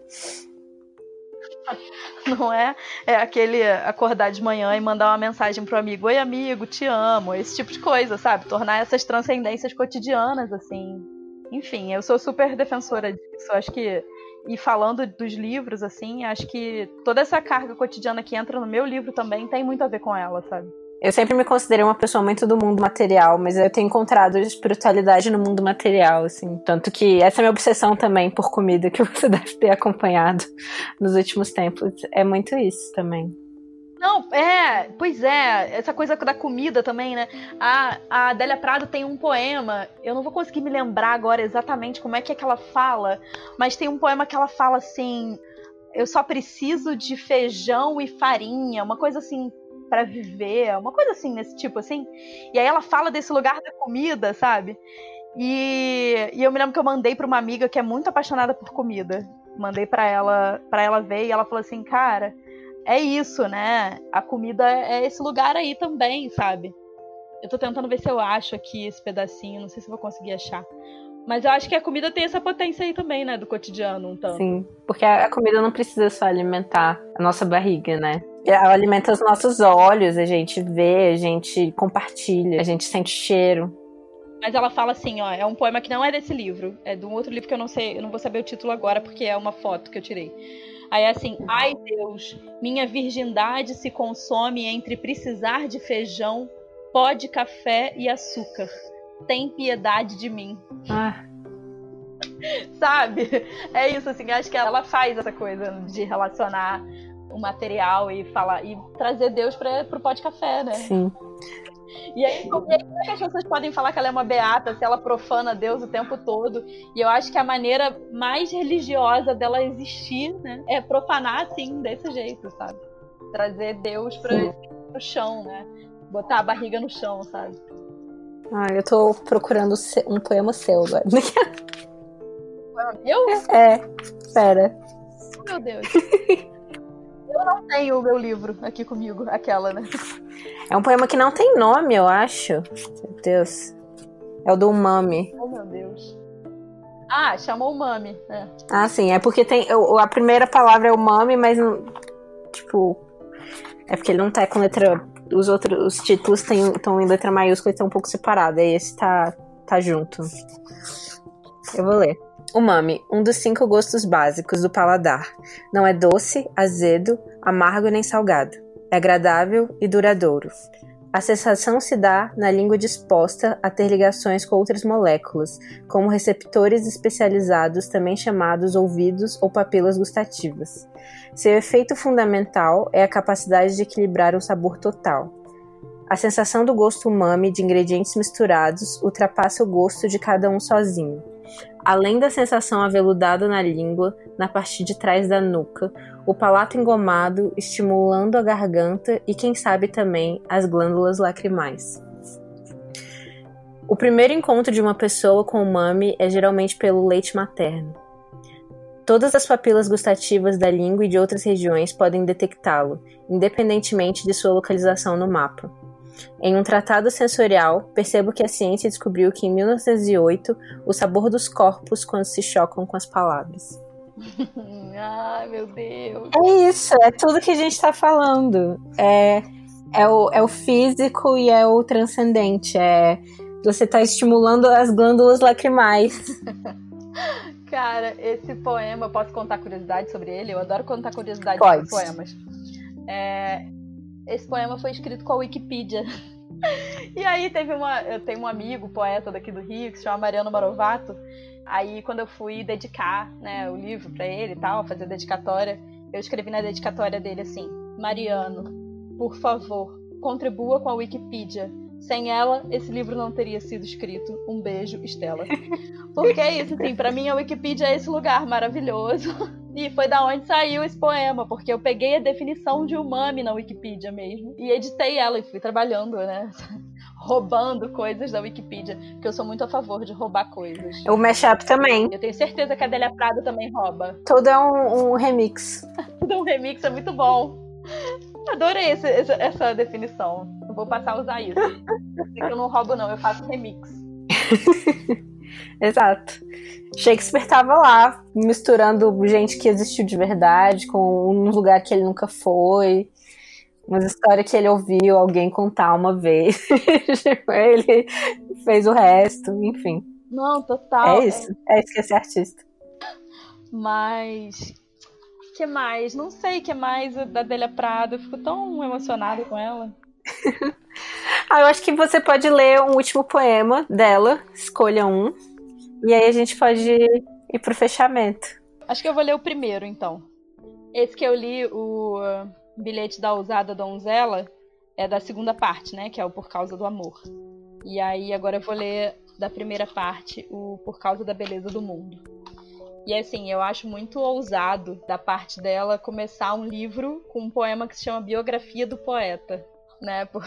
*laughs* Não é? É aquele acordar de manhã e mandar uma mensagem pro amigo: Oi, amigo, te amo. Esse tipo de coisa, sabe? Tornar essas transcendências cotidianas, assim. Enfim, eu sou super defensora disso. Acho que. E falando dos livros, assim, acho que toda essa carga cotidiana que entra no meu livro também tem muito a ver com ela, sabe? Eu sempre me considerei uma pessoa muito do mundo material, mas eu tenho encontrado espiritualidade no mundo material, assim. Tanto que essa é minha obsessão também por comida, que *laughs* você deve ter acompanhado nos últimos tempos. É muito isso também. Não, é, pois é, essa coisa da comida também, né? A, a Adélia Prado tem um poema, eu não vou conseguir me lembrar agora exatamente como é que, é que ela fala, mas tem um poema que ela fala assim: eu só preciso de feijão e farinha, uma coisa assim para viver, uma coisa assim, nesse tipo assim. E aí ela fala desse lugar da comida, sabe? E, e eu me lembro que eu mandei para uma amiga que é muito apaixonada por comida. Mandei para ela, para ela ver e ela falou assim: "Cara, é isso, né? A comida é esse lugar aí também, sabe? Eu tô tentando ver se eu acho aqui esse pedacinho, não sei se vou conseguir achar. Mas eu acho que a comida tem essa potência aí também, né? Do cotidiano, então. Sim, porque a comida não precisa só alimentar a nossa barriga, né? Ela alimenta os nossos olhos, a gente vê, a gente compartilha, a gente sente cheiro. Mas ela fala assim, ó, é um poema que não é desse livro, é de um outro livro que eu não sei, eu não vou saber o título agora porque é uma foto que eu tirei. Aí é assim, ai Deus, minha virgindade se consome entre precisar de feijão, pó de café e açúcar tem piedade de mim. Ah. *laughs* Sabe? É isso, assim, acho que ela faz essa coisa de relacionar o material e falar e trazer Deus para pro pó de café, né? Sim. E aí, como é que as pessoas podem falar que ela é uma beata se ela profana Deus o tempo todo? E eu acho que a maneira mais religiosa dela existir, né, é profanar assim, desse jeito, sabe? Trazer Deus para o chão, né? Botar a barriga no chão, sabe? Ah, eu tô procurando um poema seu agora. Poema meu? É, pera. Meu Deus. *laughs* eu não tenho o meu livro aqui comigo, aquela, né? É um poema que não tem nome, eu acho. Meu Deus. É o do Umami. Oh, meu Deus. Ah, chamou Umami. É. Ah, sim. É porque tem. A primeira palavra é Umami, mas. Tipo. É porque ele não tá com letra os outros os títulos estão em letra maiúscula e estão um pouco separados. Aí esse tá, tá junto. Eu vou ler. Umami, um dos cinco gostos básicos do paladar. Não é doce, azedo, amargo nem salgado. É agradável e duradouro. A sensação se dá na língua disposta a ter ligações com outras moléculas, como receptores especializados, também chamados ouvidos ou papilas gustativas. Seu efeito fundamental é a capacidade de equilibrar o sabor total. A sensação do gosto umami de ingredientes misturados ultrapassa o gosto de cada um sozinho. Além da sensação aveludada na língua, na parte de trás da nuca, o palato engomado estimulando a garganta e, quem sabe, também as glândulas lacrimais. O primeiro encontro de uma pessoa com o mami é geralmente pelo leite materno. Todas as papilas gustativas da língua e de outras regiões podem detectá-lo, independentemente de sua localização no mapa. Em um tratado sensorial, percebo que a ciência descobriu que em 1908 o sabor dos corpos quando se chocam com as palavras. *laughs* Ai, meu Deus. É isso, é tudo que a gente está falando. É, é, o, é o físico e é o transcendente. É, você está estimulando as glândulas lacrimais. *laughs* Cara, esse poema, posso contar curiosidade sobre ele? Eu adoro contar curiosidade sobre poemas. É, esse poema foi escrito com a Wikipedia. *laughs* e aí teve uma. Eu tenho um amigo, poeta daqui do Rio, que se chama Mariano Marovato. Aí quando eu fui dedicar né, o livro para ele e tal, fazer a dedicatória, eu escrevi na dedicatória dele assim: Mariano, por favor, contribua com a Wikipedia. Sem ela, esse livro não teria sido escrito. Um beijo, Estela. *laughs* Porque é isso, assim, pra mim a Wikipedia é esse lugar maravilhoso *laughs* e foi da onde saiu esse poema, porque eu peguei a definição de umami na Wikipedia mesmo e editei ela e fui trabalhando, né? *laughs* roubando coisas da Wikipedia, porque eu sou muito a favor de roubar coisas. O mashup também. Eu tenho certeza que a Adélia Prado também rouba. Tudo é um, um remix. *laughs* Tudo é um remix, é muito bom. Adorei esse, essa, essa definição. Eu vou passar a usar isso. eu não roubo, não, eu faço remix. *laughs* Exato. Shakespeare estava lá, misturando gente que existiu de verdade com um lugar que ele nunca foi. Umas histórias que ele ouviu alguém contar uma vez. *laughs* ele fez o resto, enfim. Não, total. É isso. É isso que é ser artista. Mas. que mais? Não sei o que mais da Delia Prado. Eu fico tão emocionada com ela. *laughs* ah, eu acho que você pode ler um último poema dela. Escolha um. E aí a gente pode ir pro fechamento. Acho que eu vou ler o primeiro, então. Esse que eu li, o bilhete da ousada donzela, é da segunda parte, né? Que é o Por Causa do Amor. E aí agora eu vou ler da primeira parte, o Por Causa da Beleza do Mundo. E assim, eu acho muito ousado da parte dela começar um livro com um poema que se chama Biografia do Poeta, né? *laughs* Por,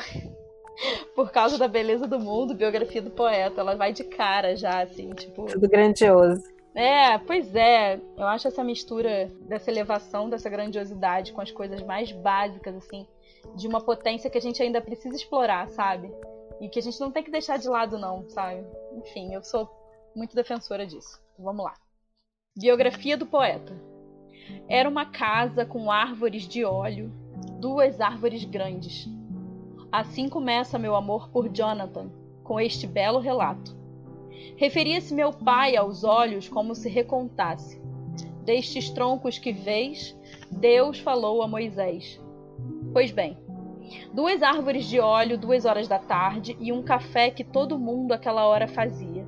*laughs* por causa da beleza do mundo, biografia do poeta. Ela vai de cara já, assim, tipo. Tudo grandioso. É, pois é. Eu acho essa mistura dessa elevação, dessa grandiosidade com as coisas mais básicas, assim, de uma potência que a gente ainda precisa explorar, sabe? E que a gente não tem que deixar de lado, não, sabe? Enfim, eu sou muito defensora disso. Vamos lá. Biografia do poeta. Era uma casa com árvores de óleo, duas árvores grandes. Assim começa meu amor por Jonathan, com este belo relato. Referia-se meu pai aos olhos como se recontasse. Destes troncos que vês, Deus falou a Moisés. Pois bem, duas árvores de óleo, duas horas da tarde e um café que todo mundo aquela hora fazia.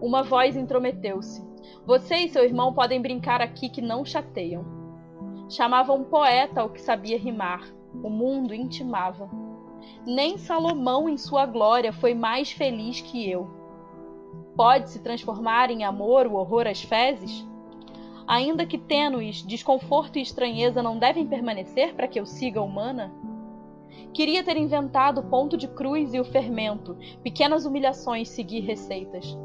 Uma voz intrometeu-se. Você e seu irmão podem brincar aqui que não chateiam. Chamava um poeta ao que sabia rimar. O mundo intimava. Nem Salomão, em sua glória, foi mais feliz que eu. Pode se transformar em amor o horror às fezes? Ainda que tênues, desconforto e estranheza não devem permanecer para que eu siga humana? Queria ter inventado o ponto de cruz e o fermento, pequenas humilhações seguir receitas.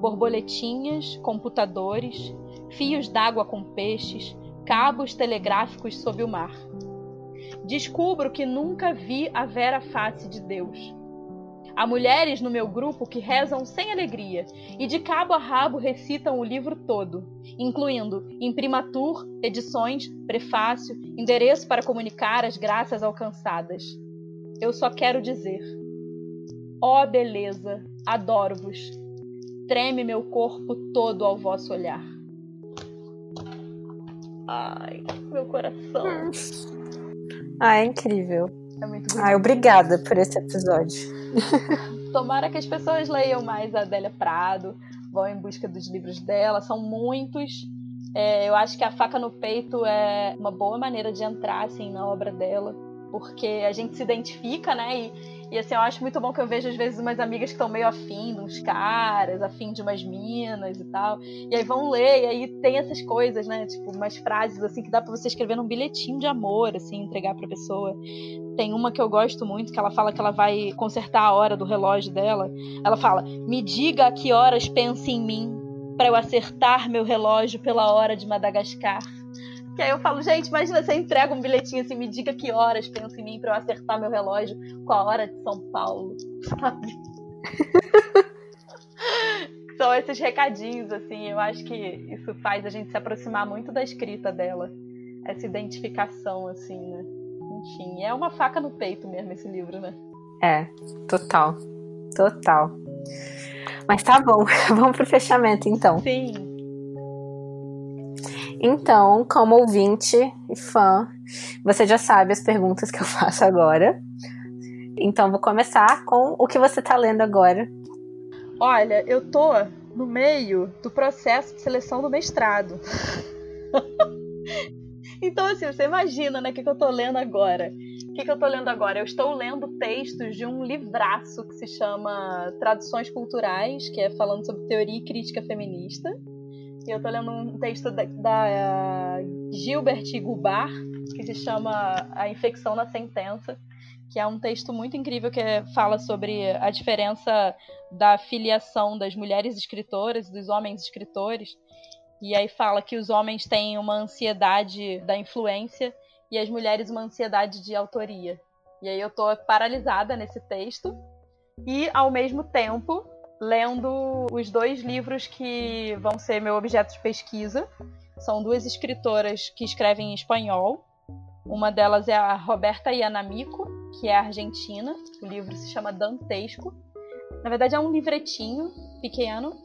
Borboletinhas, computadores, fios d'água com peixes, cabos telegráficos sob o mar. Descubro que nunca vi a vera face de Deus. Há mulheres no meu grupo que rezam sem alegria e de cabo a rabo recitam o livro todo, incluindo imprimatur, edições, prefácio, endereço para comunicar as graças alcançadas. Eu só quero dizer: ó oh, beleza, adoro-vos. Treme meu corpo todo ao vosso olhar. Ai, meu coração. Ah, é incrível. É muito bonito. Ai, obrigada por esse episódio. *laughs* Tomara que as pessoas leiam mais a Adélia Prado, vão em busca dos livros dela, são muitos. É, eu acho que a faca no peito é uma boa maneira de entrar assim na obra dela, porque a gente se identifica, né? E, e assim, eu acho muito bom que eu vejo às vezes umas amigas que estão meio afim de uns caras, afim de umas minas e tal. E aí vão ler, e aí tem essas coisas, né? Tipo, umas frases assim que dá para você escrever num bilhetinho de amor, assim, entregar pra pessoa. Tem uma que eu gosto muito, que ela fala que ela vai consertar a hora do relógio dela. Ela fala: "Me diga a que horas pensa em mim, para eu acertar meu relógio pela hora de Madagascar." Que aí eu falo, gente, imagina você entrega um bilhetinho assim, me diga que horas pensa em mim para eu acertar meu relógio com a hora de São Paulo, sabe? *laughs* São esses recadinhos, assim, eu acho que isso faz a gente se aproximar muito da escrita dela. Essa identificação, assim, né? Enfim, é uma faca no peito mesmo esse livro, né? É, total. Total. Mas tá bom, *laughs* vamos pro fechamento então. Sim. Então, como ouvinte e fã, você já sabe as perguntas que eu *laughs* faço agora. Então, vou começar com o que você está lendo agora. Olha, eu tô no meio do processo de seleção do mestrado. *laughs* então, assim, você imagina, né, o que, que eu tô lendo agora. O que, que eu tô lendo agora? Eu estou lendo textos de um livraço que se chama Traduções Culturais, que é falando sobre teoria e crítica feminista. Eu tô lendo um texto da, da Gilbert Gubar, que se chama A Infecção na Sentença, que é um texto muito incrível que fala sobre a diferença da filiação das mulheres escritoras e dos homens escritores. E aí fala que os homens têm uma ansiedade da influência e as mulheres uma ansiedade de autoria. E aí eu tô paralisada nesse texto e ao mesmo tempo lendo os dois livros que vão ser meu objeto de pesquisa. São duas escritoras que escrevem em espanhol. Uma delas é a Roberta Yanamico, que é argentina. O livro se chama Dantesco. Na verdade, é um livretinho pequeno,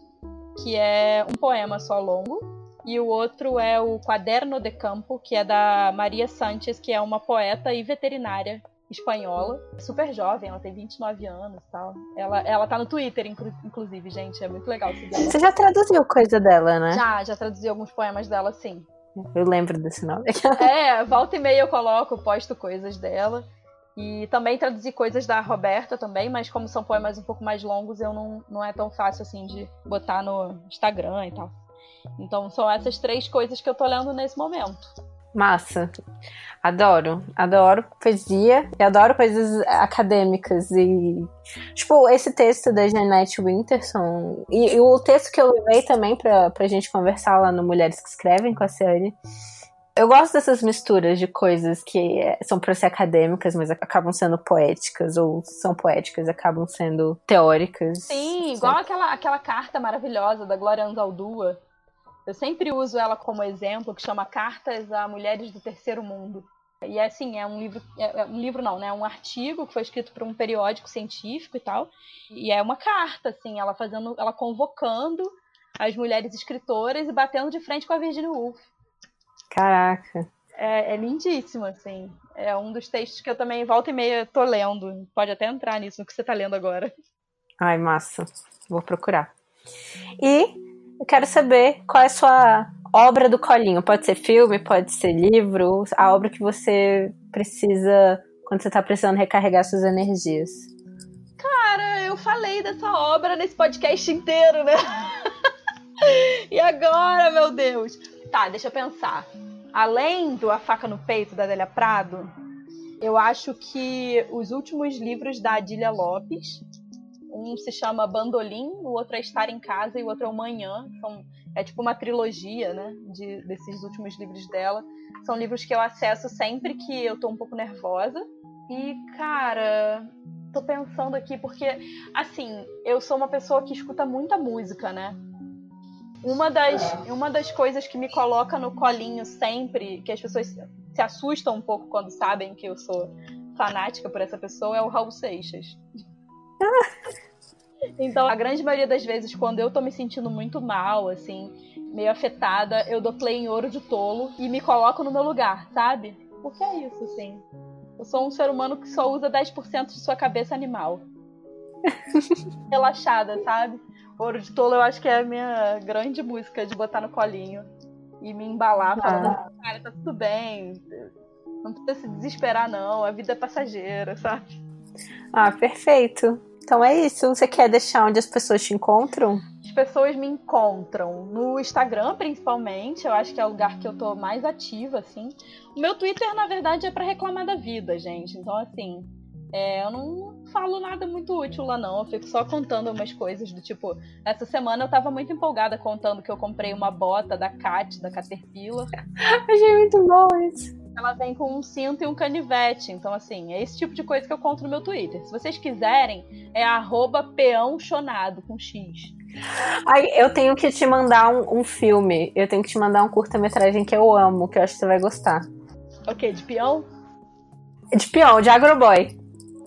que é um poema só longo. E o outro é o Quaderno de Campo, que é da Maria Sanchez, que é uma poeta e veterinária espanhola, super jovem, ela tem 29 anos e tal. Ela, ela tá no Twitter, inclusive, gente, é muito legal seguir Você já traduziu coisa dela, né? Já, já traduzi alguns poemas dela, sim. Eu lembro desse nome. *laughs* é, volta e meia eu coloco, posto coisas dela. E também traduzi coisas da Roberta também, mas como são poemas um pouco mais longos, eu não, não é tão fácil assim de botar no Instagram e tal. Então são essas três coisas que eu tô lendo nesse momento. Massa. Adoro, adoro poesia e adoro coisas acadêmicas e tipo esse texto da Janete Winterson e, e o texto que eu levei também pra, pra gente conversar lá no Mulheres que Escrevem com a Ciane. Eu gosto dessas misturas de coisas que são para ser acadêmicas, mas acabam sendo poéticas, ou são poéticas, acabam sendo teóricas. Sim, igual aquela, aquela carta maravilhosa da Glória Anzaldúa. Eu sempre uso ela como exemplo, que chama Cartas a Mulheres do Terceiro Mundo. E é assim, é um livro, é, é um livro não, né? É um artigo que foi escrito para um periódico científico e tal. E é uma carta, assim, ela fazendo, ela convocando as mulheres escritoras e batendo de frente com a Virginia Woolf. Caraca. É, é lindíssimo, assim. É um dos textos que eu também volta e meia tô lendo. Pode até entrar nisso no que você tá lendo agora. Ai, massa. Vou procurar. E eu quero saber qual é a sua obra do colinho. Pode ser filme, pode ser livro, a obra que você precisa quando você está precisando recarregar suas energias. Cara, eu falei dessa obra nesse podcast inteiro, né? *laughs* e agora, meu Deus? Tá, deixa eu pensar. Além do A Faca no Peito, da Adélia Prado, eu acho que os últimos livros da Adília Lopes, um se chama Bandolim, o outro é Estar em Casa e o outro é o Manhã. São, é tipo uma trilogia, né? De, desses últimos livros dela. São livros que eu acesso sempre que eu tô um pouco nervosa. E, cara, tô pensando aqui, porque, assim, eu sou uma pessoa que escuta muita música, né? Uma das, uma das coisas que me coloca no colinho sempre, que as pessoas se assustam um pouco quando sabem que eu sou fanática por essa pessoa, é o Raul Seixas. *laughs* Então, a grande maioria das vezes, quando eu tô me sentindo muito mal, assim, meio afetada, eu dou play em ouro de tolo e me coloco no meu lugar, sabe? Porque é isso, assim. Eu sou um ser humano que só usa 10% de sua cabeça animal. *laughs* Relaxada, sabe? Ouro de Tolo eu acho que é a minha grande música de botar no colinho e me embalar, falando, ah. cara, tá tudo bem. Não precisa se desesperar, não. A vida é passageira, sabe? Ah, perfeito. Então é isso. Você quer deixar onde as pessoas te encontram? As pessoas me encontram no Instagram, principalmente. Eu acho que é o lugar que eu tô mais ativa, assim. O meu Twitter, na verdade, é para reclamar da vida, gente. Então, assim, é, eu não falo nada muito útil lá, não. Eu fico só contando umas coisas do tipo. Essa semana eu tava muito empolgada contando que eu comprei uma bota da Cat, da Caterpillar. *laughs* Achei muito bom isso ela vem com um cinto e um canivete. Então, assim, é esse tipo de coisa que eu conto no meu Twitter. Se vocês quiserem, é peãochonado com X. Ai, eu tenho que te mandar um, um filme. Eu tenho que te mandar um curta-metragem que eu amo, que eu acho que você vai gostar. Ok, de peão? De peão, de agroboy.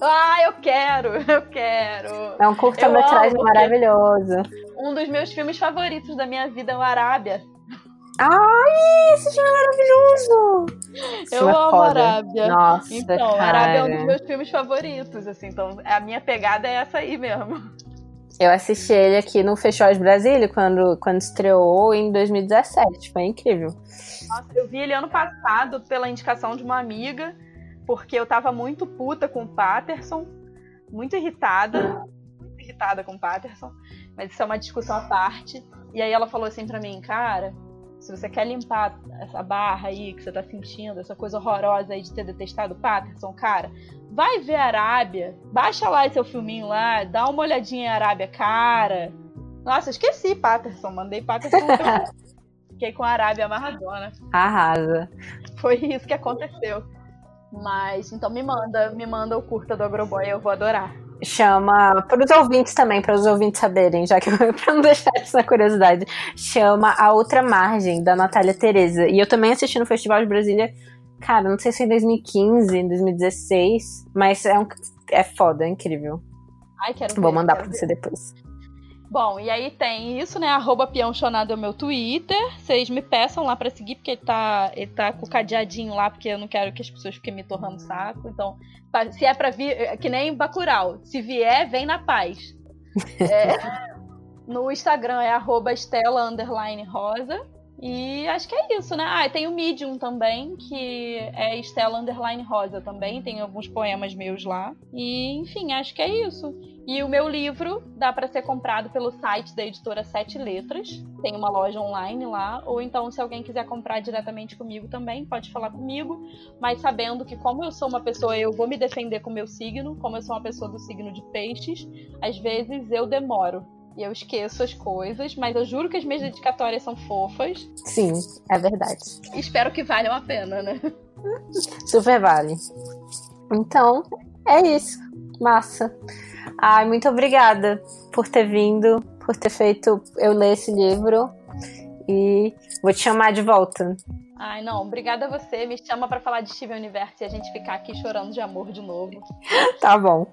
Ah, eu quero, *laughs* eu quero. É um curta-metragem maravilhoso. Um dos meus filmes favoritos da minha vida é o Arábia. Ai, esse filme é maravilhoso! Eu amo é Arábia. Nossa, então, cara. Arábia é um dos meus filmes favoritos, assim. Então, a minha pegada é essa aí mesmo. Eu assisti ele aqui no Festival de Brasília, quando, quando estreou em 2017. Foi incrível. Nossa, eu vi ele ano passado pela indicação de uma amiga, porque eu tava muito puta com o Patterson, muito irritada, muito irritada com o Patterson, mas isso é uma discussão à parte. E aí ela falou assim pra mim, cara, se você quer limpar essa barra aí que você tá sentindo, essa coisa horrorosa aí de ter detestado o Patterson, cara, vai ver Arábia, baixa lá seu filminho lá, dá uma olhadinha em Arábia, cara. Nossa, esqueci Patterson, mandei Patterson. *laughs* Fiquei com a Arábia amarradona. Arrasa. Foi isso que aconteceu. Mas, então me manda, me manda o curta do Agroboy, eu vou adorar. Chama, para os ouvintes também, para os ouvintes saberem, já que *laughs* para não deixar essa curiosidade, chama A Outra Margem, da Natália Tereza. E eu também assisti no Festival de Brasília, cara, não sei se em 2015, em 2016, mas é, um, é foda, é incrível. Ai, quero Vou ver, mandar para você depois. Bom, e aí tem isso, né? Arroba Piãochonado é o meu Twitter. Vocês me peçam lá para seguir, porque ele tá, ele tá com o cadeadinho lá, porque eu não quero que as pessoas fiquem me torrando saco. Então, se é pra vir, é que nem Bacurau. Se vier, vem na paz. *laughs* É, no Instagram é arroba Estela Rosa. E acho que é isso, né? Ah, tem o Medium também, que é Estela Underline Rosa também. Tem alguns poemas meus lá. E, enfim, acho que é isso. E o meu livro dá para ser comprado pelo site da editora Sete Letras. Tem uma loja online lá. Ou então, se alguém quiser comprar diretamente comigo também, pode falar comigo. Mas sabendo que, como eu sou uma pessoa, eu vou me defender com o meu signo. Como eu sou uma pessoa do signo de peixes, às vezes eu demoro e eu esqueço as coisas, mas eu juro que as minhas dedicatórias são fofas. Sim, é verdade. Espero que valham a pena, né? Super vale. Então, é isso. Massa. Ai, muito obrigada por ter vindo, por ter feito eu ler esse livro. E vou te chamar de volta. Ai, não, obrigada a você. Me chama para falar de Steven Universo e a gente ficar aqui chorando de amor de novo. tá bom.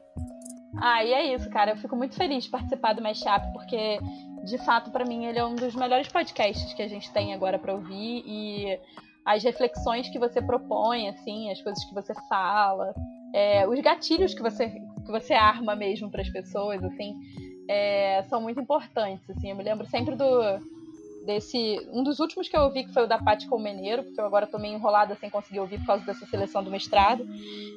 Ah, e é isso, cara. Eu fico muito feliz de participar do Mashup, porque, de fato, para mim, ele é um dos melhores podcasts que a gente tem agora para ouvir. E as reflexões que você propõe, assim, as coisas que você fala, é, os gatilhos que você, que você arma mesmo para as pessoas, assim, é, são muito importantes. Assim. Eu me lembro sempre do desse. Um dos últimos que eu ouvi, que foi o da Paty Colmeneiro, porque eu agora tô meio enrolada sem conseguir ouvir por causa dessa seleção do mestrado.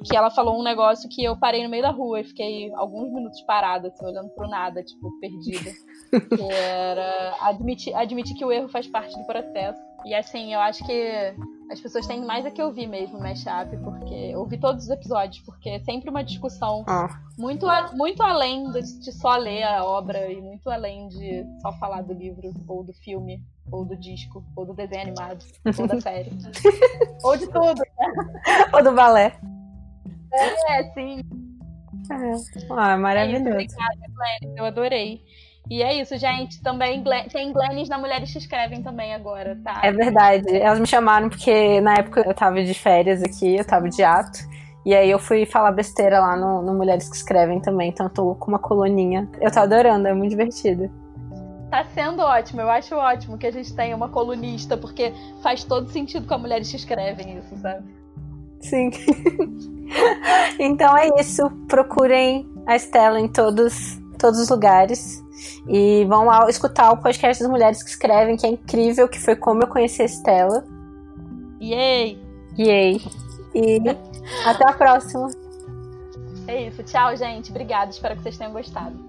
Que ela falou um negócio que eu parei no meio da rua e fiquei alguns minutos parada, assim, olhando pro nada, tipo, perdida. *laughs* que era admitir, admitir que o erro faz parte do processo. E assim, eu acho que as pessoas têm mais a que ouvir mesmo o Mashup, porque ouvir todos os episódios, porque é sempre uma discussão ah. muito, muito além de, de, só ler a obra e muito além de só falar do livro, ou do filme, ou do disco, ou do desenho animado, ou da *laughs* série. ou de tudo, né? *laughs* Ou do balé. É, sim. É. Ah, maravilhoso. É obrigada, Glenn, eu adorei. E é isso, gente. Também tem Glennis na Mulheres que Escrevem também agora, tá? É verdade. Elas me chamaram porque na época eu tava de férias aqui, eu tava de ato. E aí eu fui falar besteira lá no, no Mulheres que Escrevem também. Então eu tô com uma coluninha. Eu tô adorando, é muito divertido. Tá sendo ótimo, eu acho ótimo que a gente tenha uma colunista, porque faz todo sentido com a Mulheres que Escrevem isso, sabe? Sim. *laughs* então é isso. Procurem a Estela em todos, todos os lugares. E vão lá escutar o podcast das mulheres que escrevem, que é incrível, que foi como eu conheci a Estela. Yay! Yay! E *laughs* até a próxima. É isso. Tchau, gente. Obrigada. Espero que vocês tenham gostado.